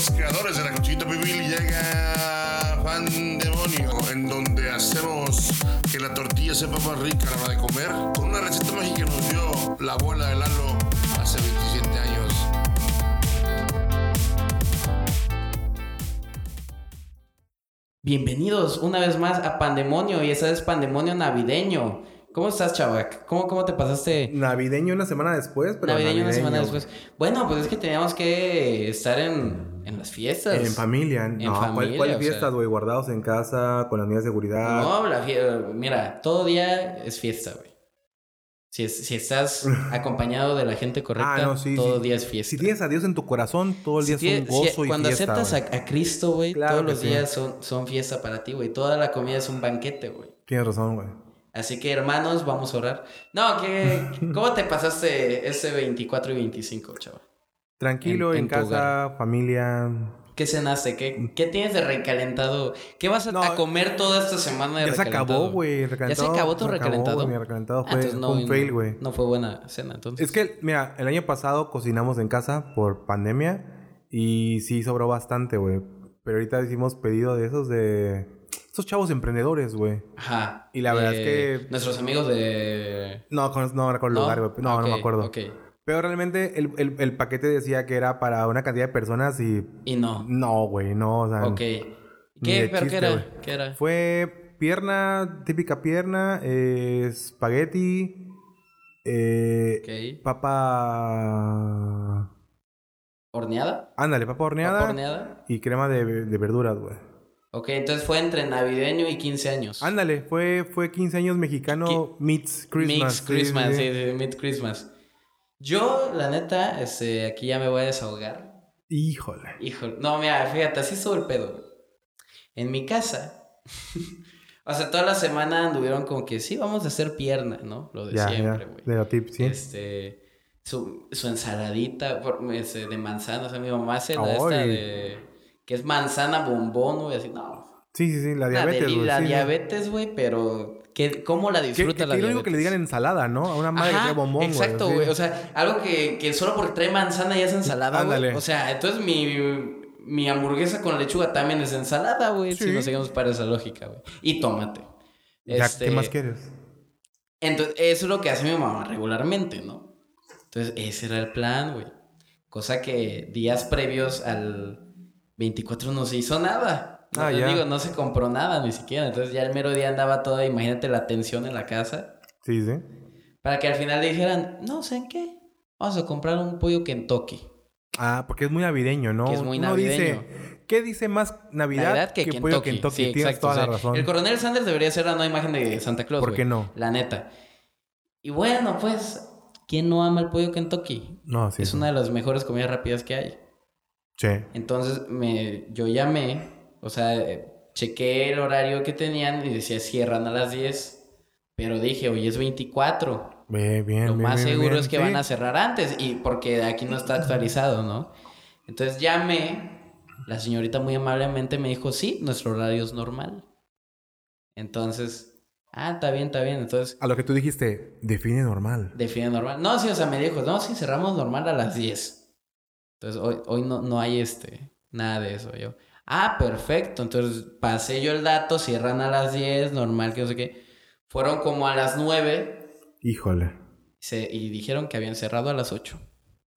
los creadores de la cuchillita pibil llega Fan Demonio, en donde hacemos que la tortilla sepa más rica a la hora de comer, con una receta mágica que nos dio la abuela de Lalo hace 27 años. Bienvenidos una vez más a Pandemonio y esa es Pandemonio navideño. ¿Cómo estás, Chavac? ¿Cómo, ¿Cómo te pasaste? Navideño una semana después, pero navideño, navideño, una semana después. Bueno, pues es que teníamos que estar en, en las fiestas. En familia. En no, ¿cuál- familia, ¿cuál, o fiestas, güey? Guardados en casa, con las medidas de seguridad. No, la fie- mira, todo día es fiesta, güey. Si, es- si estás acompañado de la gente correcta, Ah, no, sí, todo sí. día es fiesta. Si tienes a Dios en tu corazón, todo el día es un tie- si- gozo y cuando fiesta, aceptas güey. a, a Cristo, güey, Claro todos que los sí. días son, son fiesta para ti, güey. Toda la comida es un banquete, güey. Tienes razón, güey. Así que, hermanos, vamos a orar. No, ¿qué, ¿cómo te pasaste ese 24 y 25, chaval? Tranquilo, En- en, en casa, familia. ¿Qué cenaste? ¿Qué, qué tienes de recalentado? ¿Qué vas a, No, a comer toda esta semana de Ya se recalentado? acabó, güey. ¿Ya se recalentado, acabó tu se recalentado? Mi recalentado Ah, fue, entonces fue un fail, güey. No fue buena cena, entonces. Es que, mira, el año pasado cocinamos en casa por pandemia y sí sobró bastante, güey. Pero ahorita hicimos pedido de esos de... Esos chavos emprendedores, güey. Ajá. Y la verdad es Eh, que- Nuestros amigos de... No, con- no recuerdo el lugar, güey. No, Ok, no me acuerdo. Ok. Pero realmente el, el- el paquete decía que era para una cantidad de personas y... Y no. No, güey, no, o sea... Ok. ¿Qué? de ¿Pero chiste, qué era? ¿Qué era? Fue pierna, típica pierna, eh, espagueti, eh, papa... ¿Horneada? Ándale, papa horneada, ¿Papa horneada? y crema de, de verduras, güey. Ok, entonces fue entre navideño y 15 años. Ándale, fue, fue 15 años mexicano meets Christmas. Sí, Christmas, sí, sí, sí. sí, Mid Christmas. Yo, la neta, este, aquí ya me voy a desahogar. Híjole. Híjole, no, mira, fíjate, así estuvo el pedo. En mi casa, o sea, toda la semana anduvieron como que sí, vamos a hacer pierna, ¿no? Lo de Ya, siempre, güey. De tips, sí. Este, su, su ensaladita por- este, de manzana, o sea, mi mamá hace la esta de, que es manzana bombón, güey, así, no. Sí, sí, sí, la La, diabetes, güey. la sí. diabétes, güey, pero ¿qué, ¿cómo la Que, disfruta que, la que diabetes? que le digan ensalada, ¿no? A una madre que Ajá, trae bombón, güey. Exacto, sí. güey. O sea, algo que, que solo porque trae manzana ya es ensalada, güey. O sea, entonces mi, mi hamburguesa con lechuga también es ensalada, güey. Si nos seguimos para esa lógica, güey. Y tomate. Ya, Este, ¿Qué más quieres? Entonces, eso es lo que hace mi mamá regularmente, ¿no? Entonces, ese era el plan, güey. Cosa que días previos al 24 no se hizo nada. No, Ah, te ya. digo, no se compró nada ni siquiera. Entonces ya el mero día andaba toda, imagínate la tensión en la casa. Sí, sí. Para que al final dijeran, no, ¿saben qué? Vamos a comprar un pollo Kentucky. Ah, porque es muy navideño, ¿no? Que es muy navideño. dice, ¿qué dice más Navidad, Navidad que, pollo Kentucky. Kentucky? Sí, Tienes exacto. toda o sea, la razón. El coronel Sanders debería ser la nueva imagen de Santa Claus. ¿Por qué no? La neta. Y bueno, pues, ¿quién no ama el pollo Kentucky? No, sí. es sí. una de las mejores comidas rápidas que hay. Sí. Entonces, me, yo llamé, o sea, eh, chequé el horario que tenían y decía cierran a las 10. Pero dije, hoy es 24. Bien, bien, Lo bien, más bien, seguro bien. es que Sí. van a cerrar antes y porque aquí no está actualizado, ¿no? Entonces llamé, la señorita muy amablemente me dijo, sí, nuestro horario es normal. Entonces, ah, está bien, está bien. Entonces, A lo que tú dijiste, define normal. define normal. No, sí, o sea, me dijo, no, sí, cerramos normal a las 10. Entonces, hoy, hoy no, no hay este, nada de eso. Yo, ah, perfecto. Entonces, pasé yo el dato, cierran a las 10, normal, que no sé qué. Fueron como a las 9 Híjole. se- y dijeron que habían cerrado a las 8.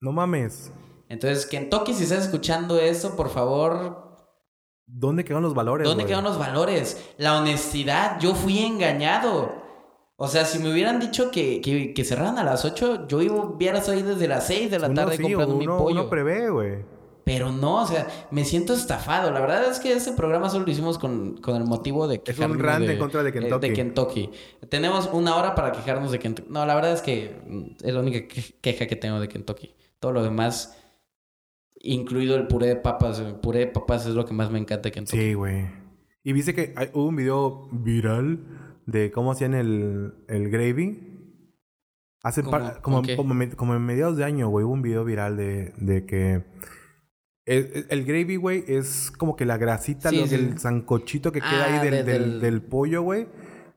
No mames. Entonces, Kentucky, si estás escuchando esto, por favor, ¿Dónde quedan los valores, ¿dónde güey? quedan los valores? La honestidad, yo fui engañado. O sea, si me hubieran dicho que, que, que cerraran a las 8, yo iba- hubiera ahí desde las 6 de la Uno tarde sí, comprando mi uno, pollo. uno prevé, güey. Pero no, o sea, me siento estafado. La verdad es que este programa solo lo hicimos con, con el motivo de Es un rant en contra de eh, Kentucky. de Kentucky. Tenemos una hora para quejarnos de Kentucky. No, la verdad es que mm, es la única que- queja que tengo de Kentucky. Todo lo demás, incluido el puré de papas. El puré de papas es lo que más me encanta de Kentucky. Sí, güey. Y viste que hay- hubo un video viral de cómo hacían el, el gravy. Hace par- como, como, como en mediados de año, güey, hubo un video viral de, de que el, el- el gravy, güey, es como que la grasita, Sí, lo- sí. el sancochito que queda Ah, ahí del, de- del- del- del pollo, güey.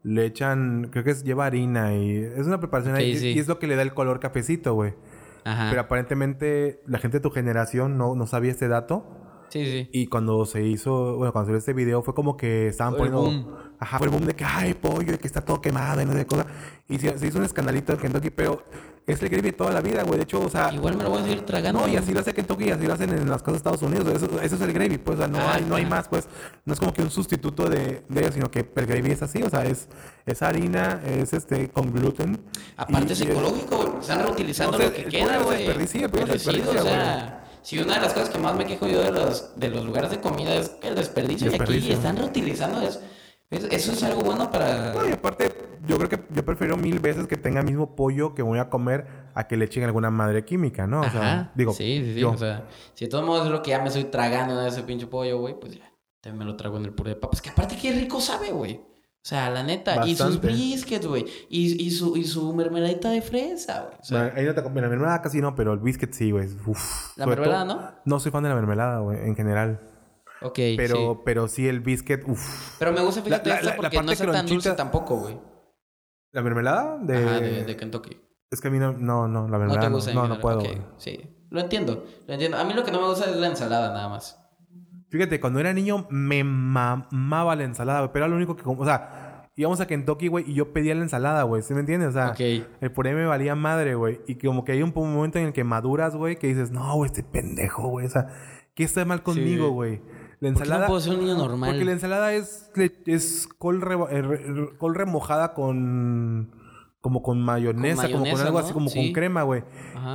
Le echan, creo que es, lleva harina y es una preparación ahí. sí. Y es lo que le da el color cafecito, güey. Ajá. Pero aparentemente la gente de tu generación no, no sabía este dato. Sí, sí. Y cuando se hizo, bueno, cuando salió este video fue como que estaban Fue el poniendo... boom. Ajá, fue el boom de que, ay, pollo, y que está todo quemado y no sé qué cosa. Y se, se hizo un escandalito en Kentucky, pero es el gravy toda la vida, güey. De hecho, o sea... Igual me lo voy a seguir tragando. No, y así lo hace Kentucky y así lo hacen en las cosas de Estados Unidos. Eso, eso es el gravy, pues, o sea, no, Ah, hay, no hay más, pues. No es como que un sustituto de, de ello, sino que el gravy es así, o sea, es, es harina, es este, con gluten. Aparte y- es ecológico, güey. Están reutilizando No sé, lo que queda, güey. desperdicia, Pero se sí, o desperdicia, sea, si una de las cosas que más me quejo yo de los, de los lugares de comida es el desperdicio, y aquí Desperdicio. están reutilizando eso. Es- Eso es algo bueno para... No, y aparte, yo creo que yo prefiero mil veces que tenga mismo pollo que voy a comer a que le echen alguna madre química, ¿no? O sea, digo, sí, sí, sí. yo. O sea, si de todos modos es lo que ya me estoy tragando de ese pinche pollo, güey, pues ya. También me lo trago en el puré de papas. Que aparte qué rico sabe, güey. O sea, la neta. Y sus briskets, güey. Y, y, su, y su mermeladita de fresa, güey. O sea, Bueno, ahí no te com- la mermelada casi no, pero el biscuit sí, güey. La mermelada, todo- ¿no? No soy fan de la mermelada, güey, en general. Ok, Pero, sí. pero sí el biscuit, uff. Pero me gusta, fíjate, La- esta la- la porque no está tan dulce tampoco, güey. ¿La mermelada? De... Ajá, de, de Kentucky. Es que a mí no, no, no la No mermelada te no, gusta. en no, no puedo. Güey. sí. Lo entiendo, lo entiendo. A mí lo que no me gusta es la ensalada, nada más. Fíjate, cuando era niño me mamaba la ensalada, güey. Pero era lo único que... O sea, íbamos a Kentucky, güey, y yo pedía la ensalada, güey. ¿Sí me entiendes? O sea, Ok. el puré me valía madre, güey. Y como que hay un momento en el que maduras, güey, que dices, no, güey, este pendejo, güey. O sea, ¿qué está mal conmigo, Sí. La ¿Por qué no ensalada... puedo ser un niño normal? Porque la ensalada es, es col, eh, re- col remojada con... Como con mayonesa, como con algo ¿no? así, como Sí. con crema, güey.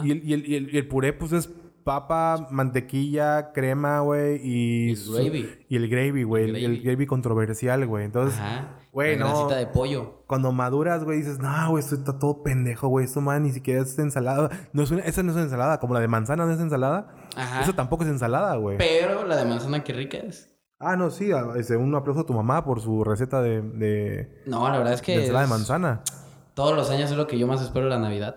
Y el, y, el, y, el, y el puré, pues es papa, mantequilla, crema, güey, y... Y su- gravy. Y el gravy, güey. El, El el gravy controversial, güey. Entonces, Ajá. Güey, no. grasita de pollo. Cuando maduras, güey, dices, no, güey, esto está todo pendejo, güey. Esto, man, ni siquiera es ensalada. No es una- esa no es ensalada. Como la de manzana no es ensalada. Ajá. Eso tampoco es ensalada, güey. Pero la de manzana, qué rica es. Ah, no, sí. a- este, un aplauso a tu mamá por su receta de, de, No, la verdad es que de ensalada de manzana. todos los años es lo que yo más espero de la Navidad.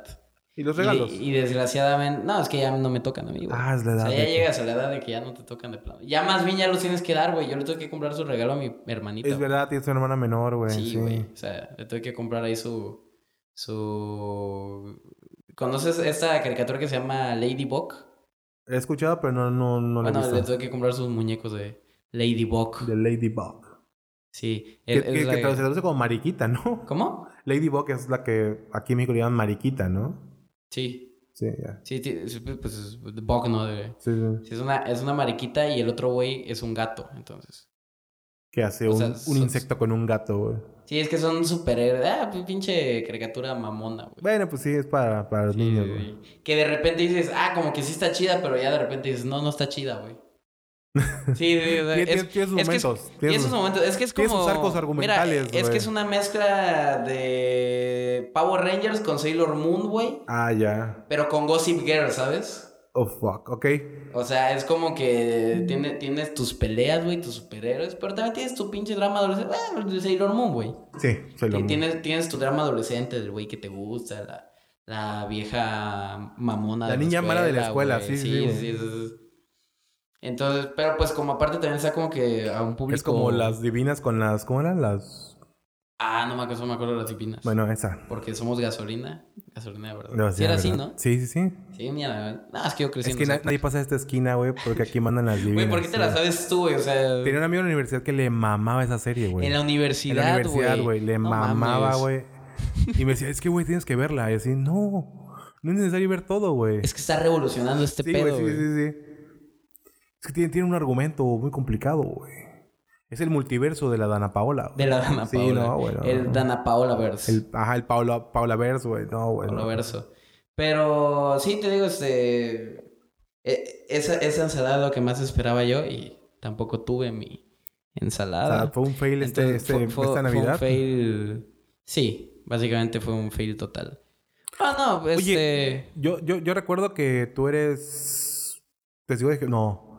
¿Y los regalos? Y, desgraciadamente, no, es que ya no me tocan a mí, güey. Ah, es la edad O sea, ya llegas a la edad de que ya no te tocan de plano. Ya más bien ya los tienes que dar, güey. Yo le tuve que comprar su regalo a mi hermanito. Es verdad, tienes una hermana menor, güey. Sí, güey. O sea, le tuve que comprar ahí su. su. ¿Conoces esta caricatura que se llama Ladybug? He escuchado, pero no, no, no la he bueno, le visto. tuve que comprar sus muñecos de Ladybug. De Ladybug. Sí. Que, es- es que- la- que se traduce como mariquita, ¿no? ¿Cómo? Ladybug es la que aquí en México le llaman mariquita, ¿no? Sí. Sí, ya. Sí, pues es bug, ¿no? De- Sí, sí. sí, es, una, es una mariquita y el otro güey es un gato, entonces. Que hace O un, sea, un insecto con un gato, güey. Sí, es que son superhéroes. Ah, pues, pinche caricatura mamona, güey. Bueno, pues sí, es para, para los Sí, niños, güey. Que de repente dices, ah, como que sí está chida, pero ya de repente dices, no, no está chida, güey. Sí, es, tiene- tiene sus es que es- momentos, tiene tiene sus- sus momentos. Es que es como. sus arcos argumentales, Mira, es que es una mezcla de Power Rangers con Sailor Moon, güey. Ah, ya. Pero con Gossip Girl, ¿sabes? Oh, fuck. Ok. O sea, es como que tiene, tienes tus peleas, güey, tus superhéroes, pero también tienes tu pinche drama adolescente. Bueno, de Sailor Moon, güey. Sí, lo Ti- Tienes, tienes tu drama adolescente del güey que te gusta, la, la vieja mamona La de niña mala de la escuela, sí, sí, sí, sí. Entonces, pero pues como aparte también está como que a un público... Es como las divinas con las... ¿Cómo eran? Las... Ah, no me acuerdo, no me acuerdo de las divinas. Bueno, esa. Porque somos gasolina. Gasolina de verdad. No, sí, era así. ¿no? Sí, sí, sí. Sí, mira, no, es que yo crecí Es en que na- nadie pasa a esta esquina, güey, porque aquí mandan las divinas. Güey, ¿por qué te la sí. sabes tú, güey? O sea, Tenía un amigo en la universidad que le mamaba esa serie, güey. en la En universidad, la universidad, güey. Le No mamaba, güey. Y me decía, es que, güey, tienes que verla. Y así, no. No es necesario ver todo, güey. Es que está revolucionando este sí, pedo, güey. sí, sí, sí. Es que tiene, tiene un argumento muy complicado, güey. Es el multiverso de la Dana Paola. güey. De la Dana Sí, Paola. no, güey, no, el no. Dana Paola verse. El, ajá, el Paula, Paula Verse, güey. No, güey. Paola no. verso. Pero sí, te digo, este... e- Esa, esa ensalada es lo que más esperaba yo y tampoco tuve mi O ensalada. sea, fue un fail este, Entonces, este, fue- fue- esta fue Navidad. un fail... Sí, básicamente fue un fail total. Ah, no, este... Oye, yo, yo, yo recuerdo que tú eres testigo de... No.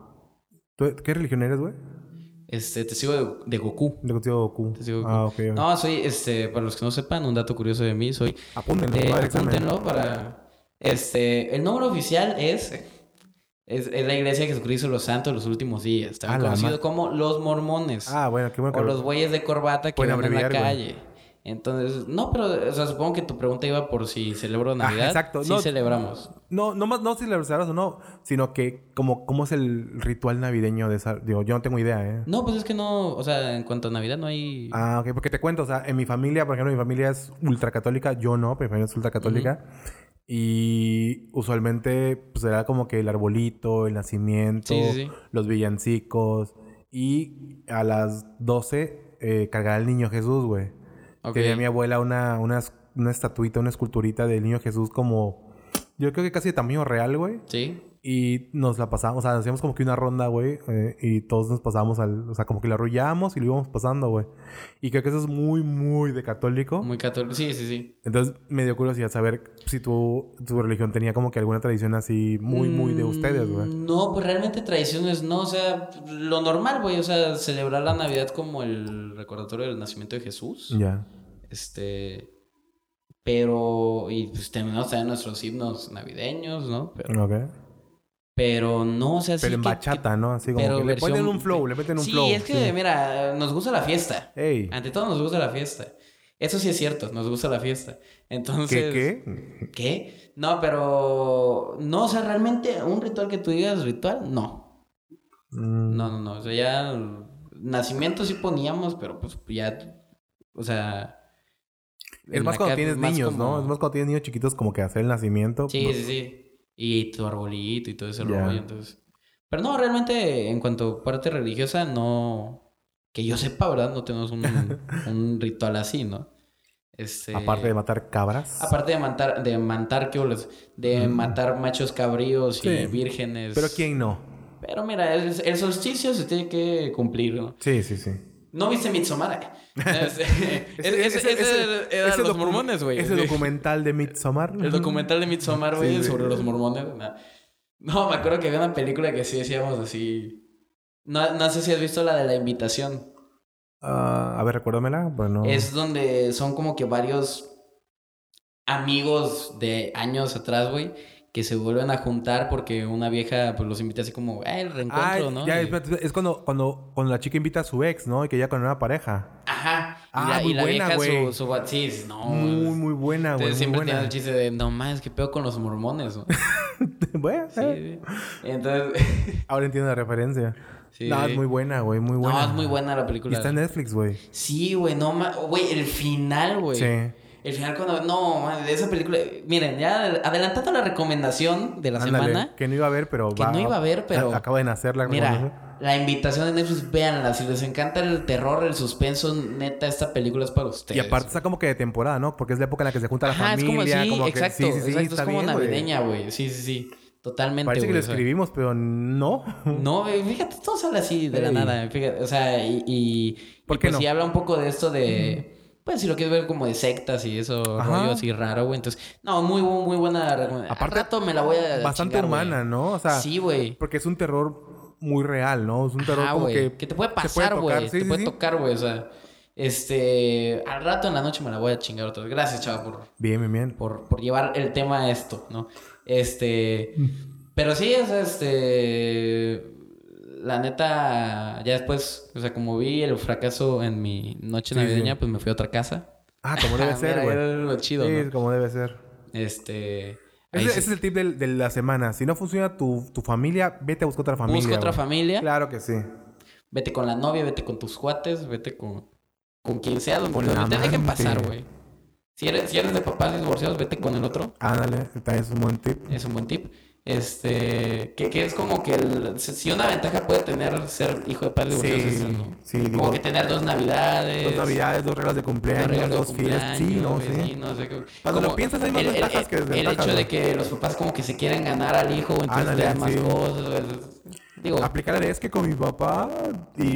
¿Tú- ¿Qué religión eres, güey? Este, te sigo de, de Goku. De testigo de Goku. Testigo de Goku. Ah, ok. ok. No, soy, este, para los que no sepan, un dato curioso de mí, soy Apúntenlo. Eh, apúntenlo para... Este, el nombre oficial es, es... es la Iglesia de Jesucristo de los Santos de los Últimos Días. La conocido como los mormones. Ah, bueno, qué bueno o lo- los güeyes de corbata que van en la güey. Entonces, no, pero, o sea, supongo que tu pregunta iba por si celebro Navidad. exacto. Sí No- celebramos. No, no más, no celebras o no, sino que como, cómo es el ritual navideño de esa... Digo, yo no tengo idea, ¿eh? No, pues es que no, o sea, en cuanto a Navidad no hay... Ah, ok, porque te cuento, o sea, en mi familia, por ejemplo, mi familia es ultracatólica, yo no, pero mi familia es ultracatólica. Y usualmente, pues era como que el arbolito, el nacimiento, Sí, sí, sí. los villancicos. Y a las 12, eh, cargar al niño Jesús, güey. Ok. Tenía mi abuela una, una, una estatuita, una esculturita del niño Jesús como... Yo creo que casi de tamaño real, güey. Sí. Y nos la pasamos, o sea, hacíamos como que una ronda, güey. eh, y todos nos pasábamos al... O sea, como que la arrullábamos y lo íbamos pasando, güey. Y creo que eso es muy, muy de católico. Muy católico. Sí, sí, sí. Entonces me dio curiosidad saber si tu, tu religión tenía como que alguna tradición así muy, muy de ustedes, güey. Mm, No, pues realmente tradiciones no, o sea, lo normal, güey, o sea, celebrar la Navidad como el recordatorio del nacimiento de Jesús. Ya. Este. Pero. Y pues tenemos también nuestros himnos navideños, ¿no? Pero, Ok. Pero no, o sea, sí Pero en que- bachata, ¿no? Así como pero que le ponen un flow, le meten un sí, flow. es que, mira, nos gusta la fiesta. Ey. Ante todo nos gusta la fiesta. Eso sí es cierto, nos gusta la fiesta. Entonces... ¿Qué, qué? ¿Qué? No, pero... No, o sea, realmente un ritual que tú digas ritual, no. Mm, No, no, no. O sea, ya... Nacimiento sí poníamos, pero pues ya... O sea... Es más cuando tienes niños, como- ¿no? Es más cuando tienes niños chiquitos como que hacer el nacimiento. Sí, sí, sí. Y tu arbolito y todo ese Ya. rollo, entonces... Pero no, realmente en cuanto a parte religiosa, no... Que yo sepa, ¿verdad? No tenemos un, un ritual así, ¿no? Este... Aparte de matar cabras. Aparte de matar, de matar, ¿qué? De Mm. matar machos cabríos y Sí. vírgenes. Pero ¿quién no? Pero mira, el, el solsticio se tiene que cumplir, ¿no? Sí, sí, sí. ¿No viste Midsommar? Ese, ese, Ese- ese, ese- era ese los mormones, güey. Ese documental de Midsommar. El documental de Midsommar, güey, sobre los mormones. No. Me acuerdo que había una película que sí decíamos así... No, no sé si has visto la de la invitación. Ah, a ver, recuérdamela. Bueno. Es donde son como que varios amigos de años atrás, güey, que se vuelven a juntar porque una vieja pues los invita así como, eh, el reencuentro, Ah, ¿no? ya, Y- es cuando, cuando, cuando la chica invita a su ex, ¿no? Y que ya con una pareja. Ajá. Y Ah, y muy la buena, vieja güey. su, su sí, no. muy, muy buena, güey. Siempre tiene el chiste de, no más, que pedo con los mormones, ¿no? bueno, Sí, eh, sí. Entonces, ahora entiendo la referencia. sí. No, es muy buena, güey. Muy buena. No, es muy buena la Y película. está en Netflix, güey. Sí, güey, no más. Güey, el final, güey. Sí. El final cuando... No, de esa película... Miren, ya adelantando la recomendación de la Ándale, semana... Que no iba a ver, pero Que no iba a ver, pero- Acaba de nacer la. Mira, la invitación de Netflix, véanla. Si les encanta el terror, el suspenso, neta, esta película es para ustedes. Y aparte está como que de temporada, ¿no? Porque es la época en la que se junta la Ajá, familia. es como, sí, como que- exacto, sí, sí, sí, exacto, es como bien, navideña, güey. Sí, sí, sí. Totalmente, Parece que güey, lo escribimos, pero no. No, fíjate, todo sale así de la nada. Fíjate, o sea, y, y, ¿Por y qué pues no? sí habla un poco de esto de... Pues si lo quieres ver como de sectas y eso, Ajá. rollo así raro, güey. Entonces, no, muy, muy buena recomendación. Aparte, rato me la voy a Bastante chingar, güey. humana, ¿no? O sea, Sí, güey. porque es un terror muy real, ¿no? Es un terror Ajá, como güey. que... Que te puede se puede pasar, tocar, güey. sí, te sí, puede sí. tocar, güey. O sea, este... Al rato en la noche me la voy a chingar otra vez. Gracias, chava, por, Bien, bien, bien. por, por llevar el tema a esto, ¿no? Este... Pero sí, o sea, este... La neta, ya después, o sea, como vi el fracaso en mi noche Sí, navideña, sí. pues me fui a otra casa. Ah, como debe Ah, ser, güey. era lo chido, Sí, ¿no? como debe ser. Este... Ese, es el tip del- de la semana. Si no funciona tu, tu familia, vete a buscar otra familia. Busca otra familia. Claro que sí. Vete con la novia, vete con tus cuates, vete con, con quien sea, la donde te dejen pasar, güey. Si eres, si eres de papás divorciados, vete con el otro. Ándale, también es un buen tip. Es un buen tip. Este, que, que es como que el, si una ventaja puede tener ser hijo de padres Sí, es eso, ¿no? sí, Como que tener dos navidades. dos navidades, dos reglas de cumpleaños, de dos. Sí, no, cumpleaños, sí. no sé Cuando lo piensas, hay más el, el- ventajas que el- desventajas, El hecho de que los papás como que se quieren ganar al hijo, entonces le dan más cosas. Digo, Aplicarle es que con mi papá y,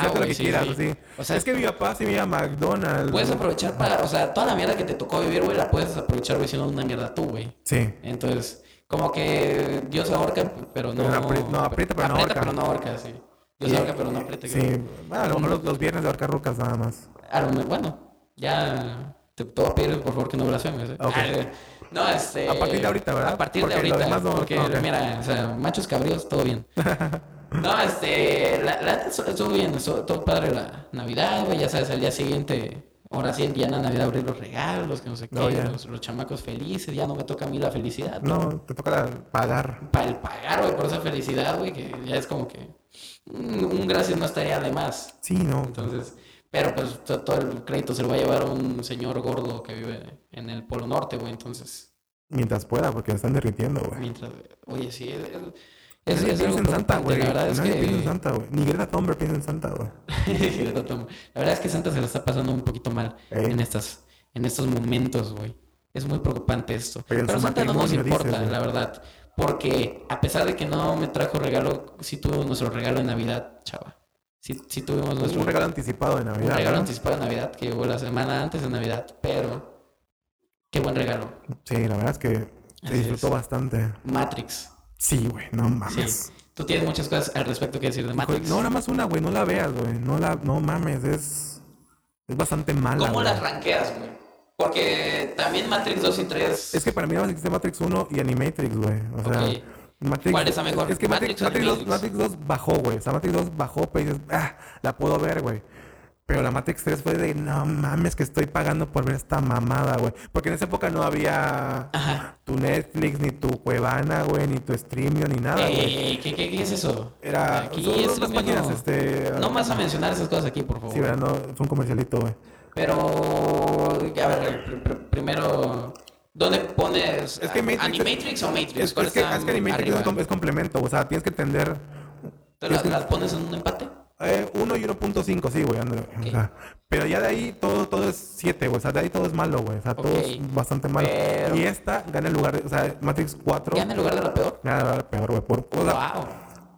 saca lo que sí, quieras, sí. así. O sea, es que mi papá sí me iba a McDonald's. Puedes aprovechar para, o sea, toda la mierda que te tocó vivir, güey, la puedes aprovechar, güey, siendo una mierda tú, güey. Sí. Entonces, como que Dios ahorca, pero no. Pero no, aprieta, pero no ahorca. pero no ahorca, sí. Dios Sí. ahorca, pero no aprieta. Sí. Bueno, a lo mejor los, los viernes de ahorcar rucas nada más. A lo me- bueno, ya te, a pedir, por favor, que no blasfemes. ¿eh? Ok. Ah, no, este. A partir de ahorita, ¿verdad? A partir Porque de ahorita. demás no- porque, ok. mira, o sea, machos cabríos, todo bien. No, este, la, la estuvo bien, estuvo todo padre la Navidad, güey, ya sabes, al día siguiente ahora sí empiezan a Navidad a abrir los regalos, que no sé qué, No, ya. los, los chamacos felices, ya no me toca a mí la felicidad. No, te toca pagar. Para el pagar, güey, por esa felicidad, güey, que ya es como que un, un gracias no estaría de más. Sí, no. Entonces, pero pues to- todo el crédito se lo va a llevar un señor gordo que vive en el Polo Norte, güey, entonces, Mientras pueda, porque me están derritiendo, güey. mientras, oye, sí, es, es, es algo en Santa, güey. la verdad es Nadie que... piensa en Santa, güey. Ni Greta Thunberg piensa en Santa, güey. La verdad es que Santa se lo está pasando un poquito mal Ey. en estas, en estos momentos, güey. Es muy preocupante esto. Pero Pero Santa no nos importa, dices, la verdad. Porque a pesar de que no me trajo regalo, sí tuvo nuestro regalo de Navidad, chava. Sí, sí tuvimos nuestro Un regalo anticipado de Navidad. un regalo ¿no? anticipado de Navidad que llegó la semana antes de Navidad, pero qué buen regalo. Sí, la verdad es que se disfrutó bastante. Matrix. Sí, güey, no Sí. mames. Tú tienes muchas cosas al respecto que decir de Matrix. No, nada más una, güey, no la veas, güey. No la, no mames, es. Es bastante mala. ¿Cómo las ranqueas, güey? Porque también Matrix 2 y 3 Es que para mí nada más existe Matrix 1 y Animatrix, güey. O sea, Ok. Matrix, ¿Cuál es la mejor? Es que Matrix, ¿Matrix Matrix, 2, Animatrix? Matrix 2 bajó, güey. O sea, Matrix 2 bajó, pero dices, ah, la puedo ver, güey. Pero la Matrix 3 fue de, no mames, que estoy pagando por ver esta mamada, güey. Porque en esa época no había Ajá. tu Netflix, ni tu Cuevana, güey, ni tu Streamio, ni nada, güey. Ey, ¿qué, qué, qué es eso? Era. Aquí son es unas páginas, este. No vas a mencionar esas cosas aquí, por favor. Sí, ¿verdad? No, fue un comercialito, güey. Pero, a ver, pr- pr- primero, ¿dónde pones Es que Matrix- Animatrix o Matrix? Es, ¿Cuál es que, es que Animatrix arriba? es, com- es complemento, o sea, tienes que entender. ¿Tú las, es que- las pones en un empate? Eh, 1 y 1.5, sí, güey. ándale. O sea, pero ya de ahí todo, todo es 7, güey. O sea, de ahí todo es malo, güey. O sea, todo es bastante malo. Pero- Y esta gana el lugar de. O sea, Matrix 4 ¿Ya en el lugar de la peor? gana el lugar peor, güey. Por, o sea, wow.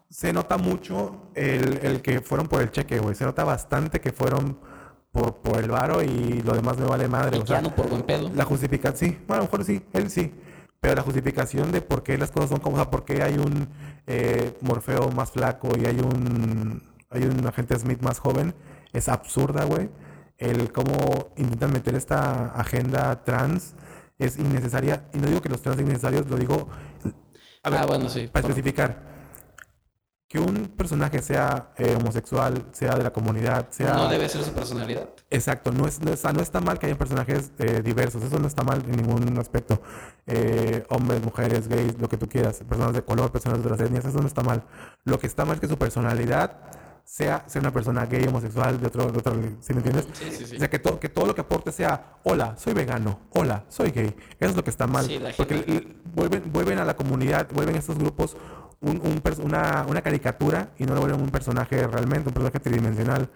se nota mucho el, el que fueron por el cheque, güey. Se nota bastante que fueron por, por el varo y lo demás me vale madre. Y O sea, no por buen pedo. la justificación, sí, bueno, a lo mejor sí, él sí. Pero la justificación de por qué las cosas son como, o sea, por qué hay un eh, Morfeo más flaco y hay un hay un agente Smith más joven es absurda, güey. El cómo intentan meter esta agenda trans es innecesaria. Y no digo que los trans sean innecesarios, lo digo. A ver, ah, bueno, sí. para especificar. Que un personaje sea eh, homosexual, sea de la comunidad, sea. No debe ser su personalidad. Exacto, no, es, no, está, no está mal que haya personajes eh, diversos, eso no está mal en ningún aspecto. Eh, hombres, mujeres, gays, lo que tú quieras, personas de color, personas de otras etnias, eso no está mal. Lo que está mal es que su personalidad sea ser una persona gay, homosexual, de otro, de otro ¿sí me entiendes? Sí, sí, sí. O sea, que, to- que todo lo que aporte sea, hola, soy vegano, hola, soy gay. Eso es lo que está mal. Sí, la porque gente- l- vuelven, vuelven a la comunidad, vuelven a estos grupos un- un una, una caricatura y no lo vuelven un personaje realmente, un personaje tridimensional.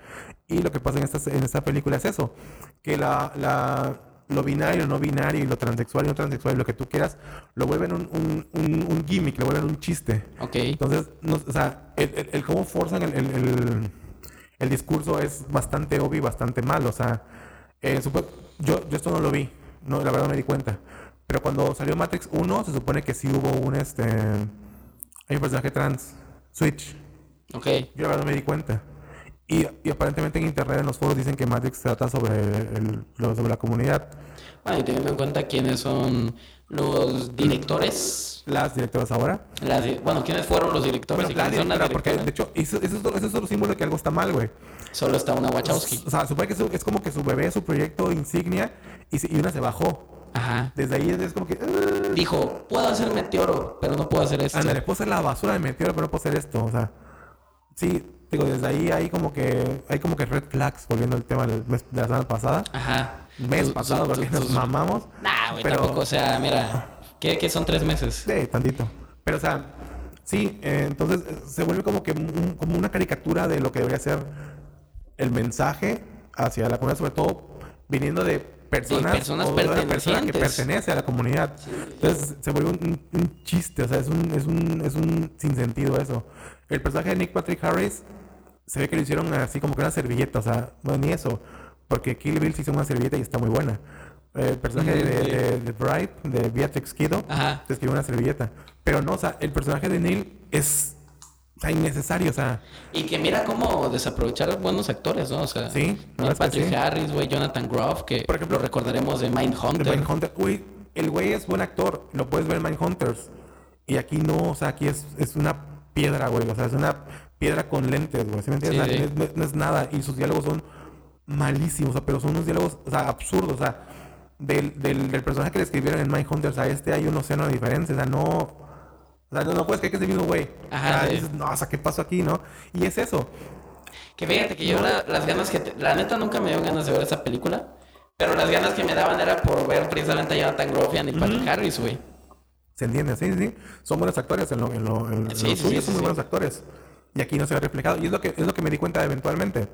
Y lo que pasa en esta, en esta película es eso, que la, la- lo binario, no binario, y lo transexual y no transexual, y lo que tú quieras, lo vuelven un, un- un- un gimmick, lo vuelven un chiste. Ok. Entonces, no, o sea, el, el- el cómo forzan el, el- discurso es bastante obvio y bastante malo. O sea, eh, supo- yo, yo esto no lo vi, no, la verdad no me di cuenta. Pero cuando salió Matrix 1, se supone que sí hubo un este. Hay un personaje trans, Switch. Ok. Yo la verdad no me di cuenta. Y, y aparentemente en internet, en los foros, dicen que Matrix trata sobre, el- sobre la comunidad. Bueno, y teniendo en cuenta quiénes son los directores. Las directoras ahora. las bueno, quiénes fueron los directores Bueno, y la las porque de hecho, eso, eso, es otro- eso es otro símbolo de que algo está mal, güey. Solo está una Wachowski. O sea, supone que su- es como que su bebé, su proyecto insignia, y, y una se bajó. Ajá. Desde ahí es como que. "Ugh". Dijo, puedo hacer meteoro, pero no puedo hacer esto. Ándale, puedo hacer la basura de meteoro, pero no puedo hacer esto. O sea, sí, digo, desde ahí hay como que hay como que red flags, volviendo al tema del mes- de la semana pasada. Ajá. Mes Tus- pasado, tus- porque nos mamamos. Nah, güey, pero- tampoco. O sea, mira, ¿qué, qué son tres meses? Sí, tantito. Pero, o sea, sí, eh, entonces eh, se vuelve como que un- como una caricatura de lo que debería ser el mensaje hacia la comunidad, sobre todo viniendo de personas, personas o de una persona que pertenece a la comunidad. Entonces se vuelve un chiste, o sea, es un, es un, es un sinsentido eso. El personaje de Nick Patrick Harris se ve que lo hicieron así como que una servilleta, o sea, no ni eso, porque Kill Bill se hizo una servilleta y está muy buena. El personaje de, sí. de, de Bride, de Beatrix Kiddo, se escribió una servilleta. Pero no, o sea, el personaje de Neil es innecesario, o sea, Y que mira cómo desaprovechar buenos actores, ¿no? O sea, Sí, es que Patrick sí. Harris, güey, Jonathan Groff, que Por ejemplo, lo recordaremos de de Mindhunter. Mindhunter. Uy, el güey es buen actor, lo puedes ver en Mindhunters. Y aquí no, o sea, aquí es, es una piedra, güey, o sea, es una piedra con lentes, güey, ¿sí me entiendes? Sí. No, es, no es nada, y sus diálogos son malísimos, o sea, pero son unos diálogos, o sea, absurdos, o sea, del, del, del personaje que le escribieron en Mindhunters a este hay un océano de diferencia, o sea, no, o sea, no, no puedes creer que es el mismo güey. Ajá, O sea, dices, no, o sea, ¿qué pasó aquí, no? Y es eso. Que fíjate que yo la- las ganas que... te- la neta nunca me dio ganas de ver esa película. Pero las ganas que me daban era por ver precisamente a Jonathan Groff y Patrick Harris, güey. ¿Se entiende? Sí, sí. Son buenos actores en lo, en lo, en, en Sí, lo sí, suyo, sí, son muy buenos actores. Y aquí no se ve reflejado. Y es lo que, es lo que me di cuenta eventualmente.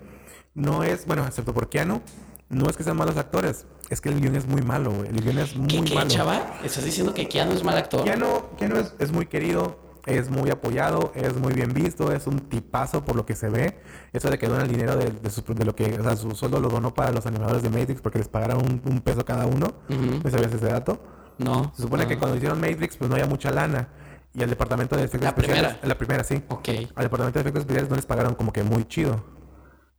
No es, bueno, excepto por Keanu, no es que sean malos actores. Es que el guion es muy malo, güey. El guion es muy ¿Qué, qué, malo. chava? ¿Estás diciendo que Keanu es mal actor? Keanu, Keanu es, es muy querido, es muy apoyado, es muy bien visto, es un tipazo por lo que se ve. Eso de que dona el dinero de, de, su- de lo que, o sea, su sueldo lo donó para los animadores de Matrix porque les pagaron un, un peso cada uno. Ujú. ¿No sabías ese dato? No. Se supone no. que cuando hicieron Matrix, pues no había mucha lana. Y al departamento de efectos La especiales. primera. La primera, sí. Ok. Al departamento de efectos especiales no les pagaron como que muy chido.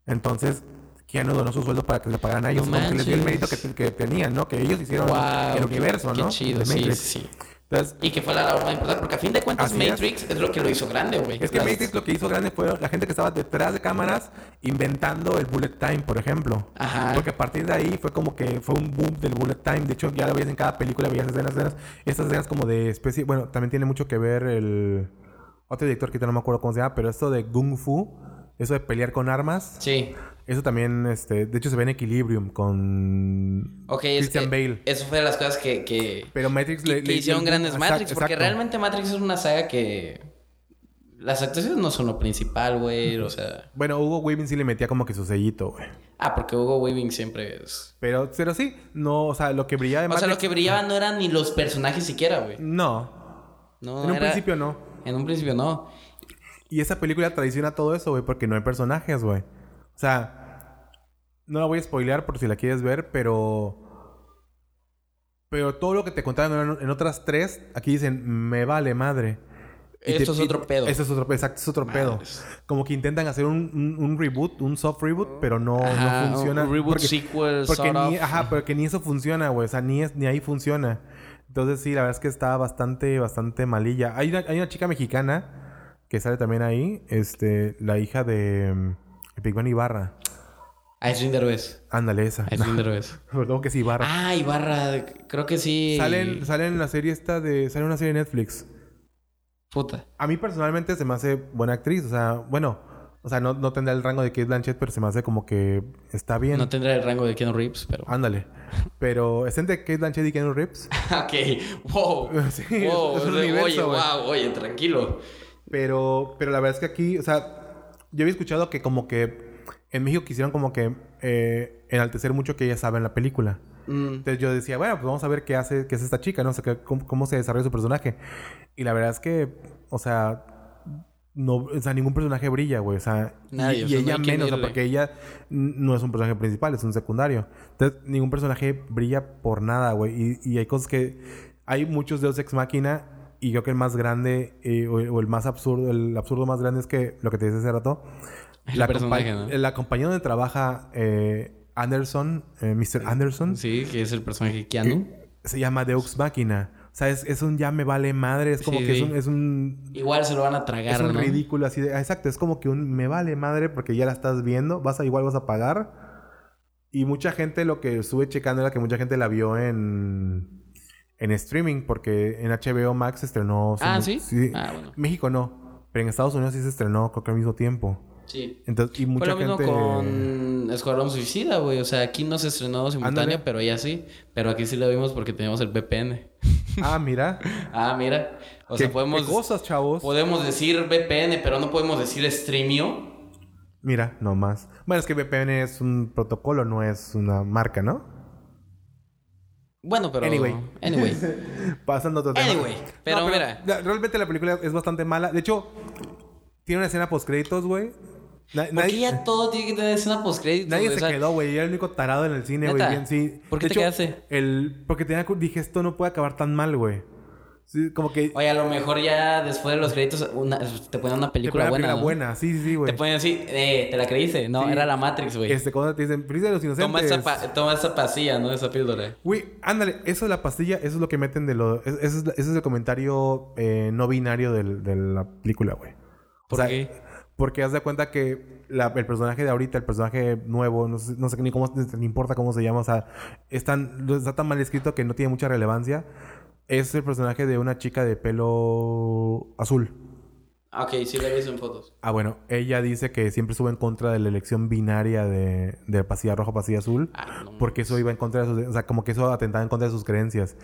Entonces, Keanu donó su sueldo para que le pagaran a ellos. No como que les dio el mérito que, que tenían, ¿no? Que ellos hicieron Wow, el qué- universo, qué ¿no? chido, De sí, sí. Entonces, Y que fue la labor más importante, porque a fin de cuentas es. Matrix es. lo que lo hizo grande, güey. es que Matrix lo que hizo grande fue la gente que estaba detrás de cámaras inventando el bullet time, por ejemplo. Ajá. Porque a partir de ahí fue como que fue un boom del bullet time. De hecho, ya lo veías en cada película, veías escenas, escenas. Estas escenas como de especie... Bueno, también tiene mucho que ver el... Otro director que no me acuerdo cómo se llama, pero esto de Kung Fu, eso de pelear con armas, Sí. Eso también, este... De hecho, se ve en Equilibrium con Ok, es Christian que Bale. eso fue de las cosas que... que... Pero Matrix que- le... le- hicieron le- grandes exacto, Matrix, porque exacto. realmente Matrix es una saga que... Las actuaciones no son lo principal, güey, o sea... Bueno, Hugo Weaving sí le metía como que su sellito, güey. Ah, porque Hugo Weaving siempre es... Pero, pero sí, no, o sea, lo que brillaba de O sea, Matrix... lo que brillaba no eran ni los personajes siquiera, güey. No, No, en un principio no. En un principio no. Y esa película traiciona todo eso, güey, porque no hay personajes, güey. O sea, no la voy a spoilear por si la quieres ver, pero. Pero todo lo que te contaron en, en otras tres, aquí dicen, me vale madre. Y Esto es otro pedo. Eso es otro, exacto, es otro pedo. Como que intentan hacer un, un- un reboot, un soft reboot, pero no, Ajá, no funciona. un reboot, porque, sequel, porque sort ni, of. ajá, porque ni eso funciona, güey. O sea, ni, es, ni ahí funciona. Entonces, sí, la verdad es que está bastante, bastante malilla. Hay una, hay una chica mexicana que sale también ahí. Este, la hija de Big Bang Ibarra. Aislinn Derbez. Ándale, esa. Aislinn Derbez. Perdón que sí, Ibarra. Ah, Ibarra. Creo que sí. Salen, salen en la serie esta de... Sale una serie de Netflix. Puta. A mí personalmente se me hace buena actriz. O sea, bueno... O sea, no, no tendrá el rango de Kate Blanchett, pero se me hace como que está bien. No tendrá el rango de Keanu Reeves, pero... Ándale. Pero es entre Kate Blanchett y Keanu Reeves. ok. Wow. Sí, wow. es un universo, oye, wow. Oye, tranquilo. Pero, pero la verdad es que aquí, o sea, yo había escuchado que como que en México quisieron como que eh, enaltecer mucho que ella sabe en la película. Mm. Entonces yo decía, bueno, pues vamos a ver qué hace, qué es esta chica, ¿no? O sea, que- cómo, cómo se desarrolla su personaje. Y la verdad es que, o sea, no, o sea, ningún personaje brilla, güey. O sea, Nadie, y, o sea, no ella quien menos, o sea, porque ella no es un personaje principal, es un secundario. Entonces, ningún personaje brilla por nada, güey. Y, y hay cosas que. Hay muchos Deus Ex Máquina. Y creo que el más grande, eh, o, o el más absurdo, el absurdo más grande es que lo que te decía hace rato. La, personaje, compa- ¿no? la compañía donde trabaja eh, Anderson, eh, Mr. Anderson, Sí, que es el personaje Keanu. se llama Deux Máquina. O sea, es, es un ya me vale madre. Es como Sí, que sí. es un, es un Igual se lo van a es tragar, un ¿no? ridículo así de... ah, Exacto, es como que un me vale madre porque ya la estás viendo, vas a igual vas a pagar. Y mucha gente lo que estuve checando era que mucha gente la vio en en streaming porque en HBO Max se estrenó Ah, se- ¿sí? Ah, bueno. México no, pero en Estados Unidos sí se estrenó creo que al mismo tiempo. Sí. Entonces, y Fue mucha lo mismo gente con Escuadrón Suicida, güey. O sea, aquí no se estrenó simultáneo, Ándale. pero ella sí. Pero aquí sí lo vimos porque teníamos el VPN. Ah, mira. ah, mira. O ¿Qué, sea, podemos, qué cosas, chavos? podemos decir VPN, pero no podemos decir Streamio. Mira, no más. Bueno, es que VPN es un protocolo, no es una marca, ¿no? Bueno, pero... Anyway. Anyway. Pasando a otro tema. Anyway, pero mira. la- realmente la película es bastante mala. De hecho, tiene una escena post créditos, güey. Na- Porque nadie ya todo tiene que tener escena postcrédito. nadie se o sea, quedó, güey. Era el único tarado en el cine, güey. Sí. ¿Por qué De te hecho, quedaste? El, porque tenía, dije, esto no puede acabar tan mal, güey. Sí, como que... Oye, a lo mejor ya después de los créditos una- te ponen una te película ponen buena, una buena. Sí, sí, sí, güey. Te ponen así, eh, te la creíste. No, Sí. era la Matrix, güey. Este, cuando te dicen, Prisa de los Toma Inocentes. esa, pa- toma esa pastilla, ¿no? Esa píldora. Güey, ándale, eso de la pastilla, eso es lo que meten de lo... es- Ese es, es el comentario eh, no binario del- de la película, güey. O ¿Por sea, qué? Porque haz de cuenta que la- el personaje de ahorita, el personaje nuevo, no sé, no sé ni cómo, ni importa cómo se llama, o sea, es tan- está tan mal escrito que no tiene mucha relevancia. Es el personaje de una chica de pelo azul. Ah, Ok, sí la he visto en fotos. Ah, bueno, ella dice que siempre estuvo en contra de la elección binaria de, de pastilla roja, pastilla azul. Ah, no. Porque eso iba en contra de sus... O sea, como que eso atentaba en contra de sus creencias.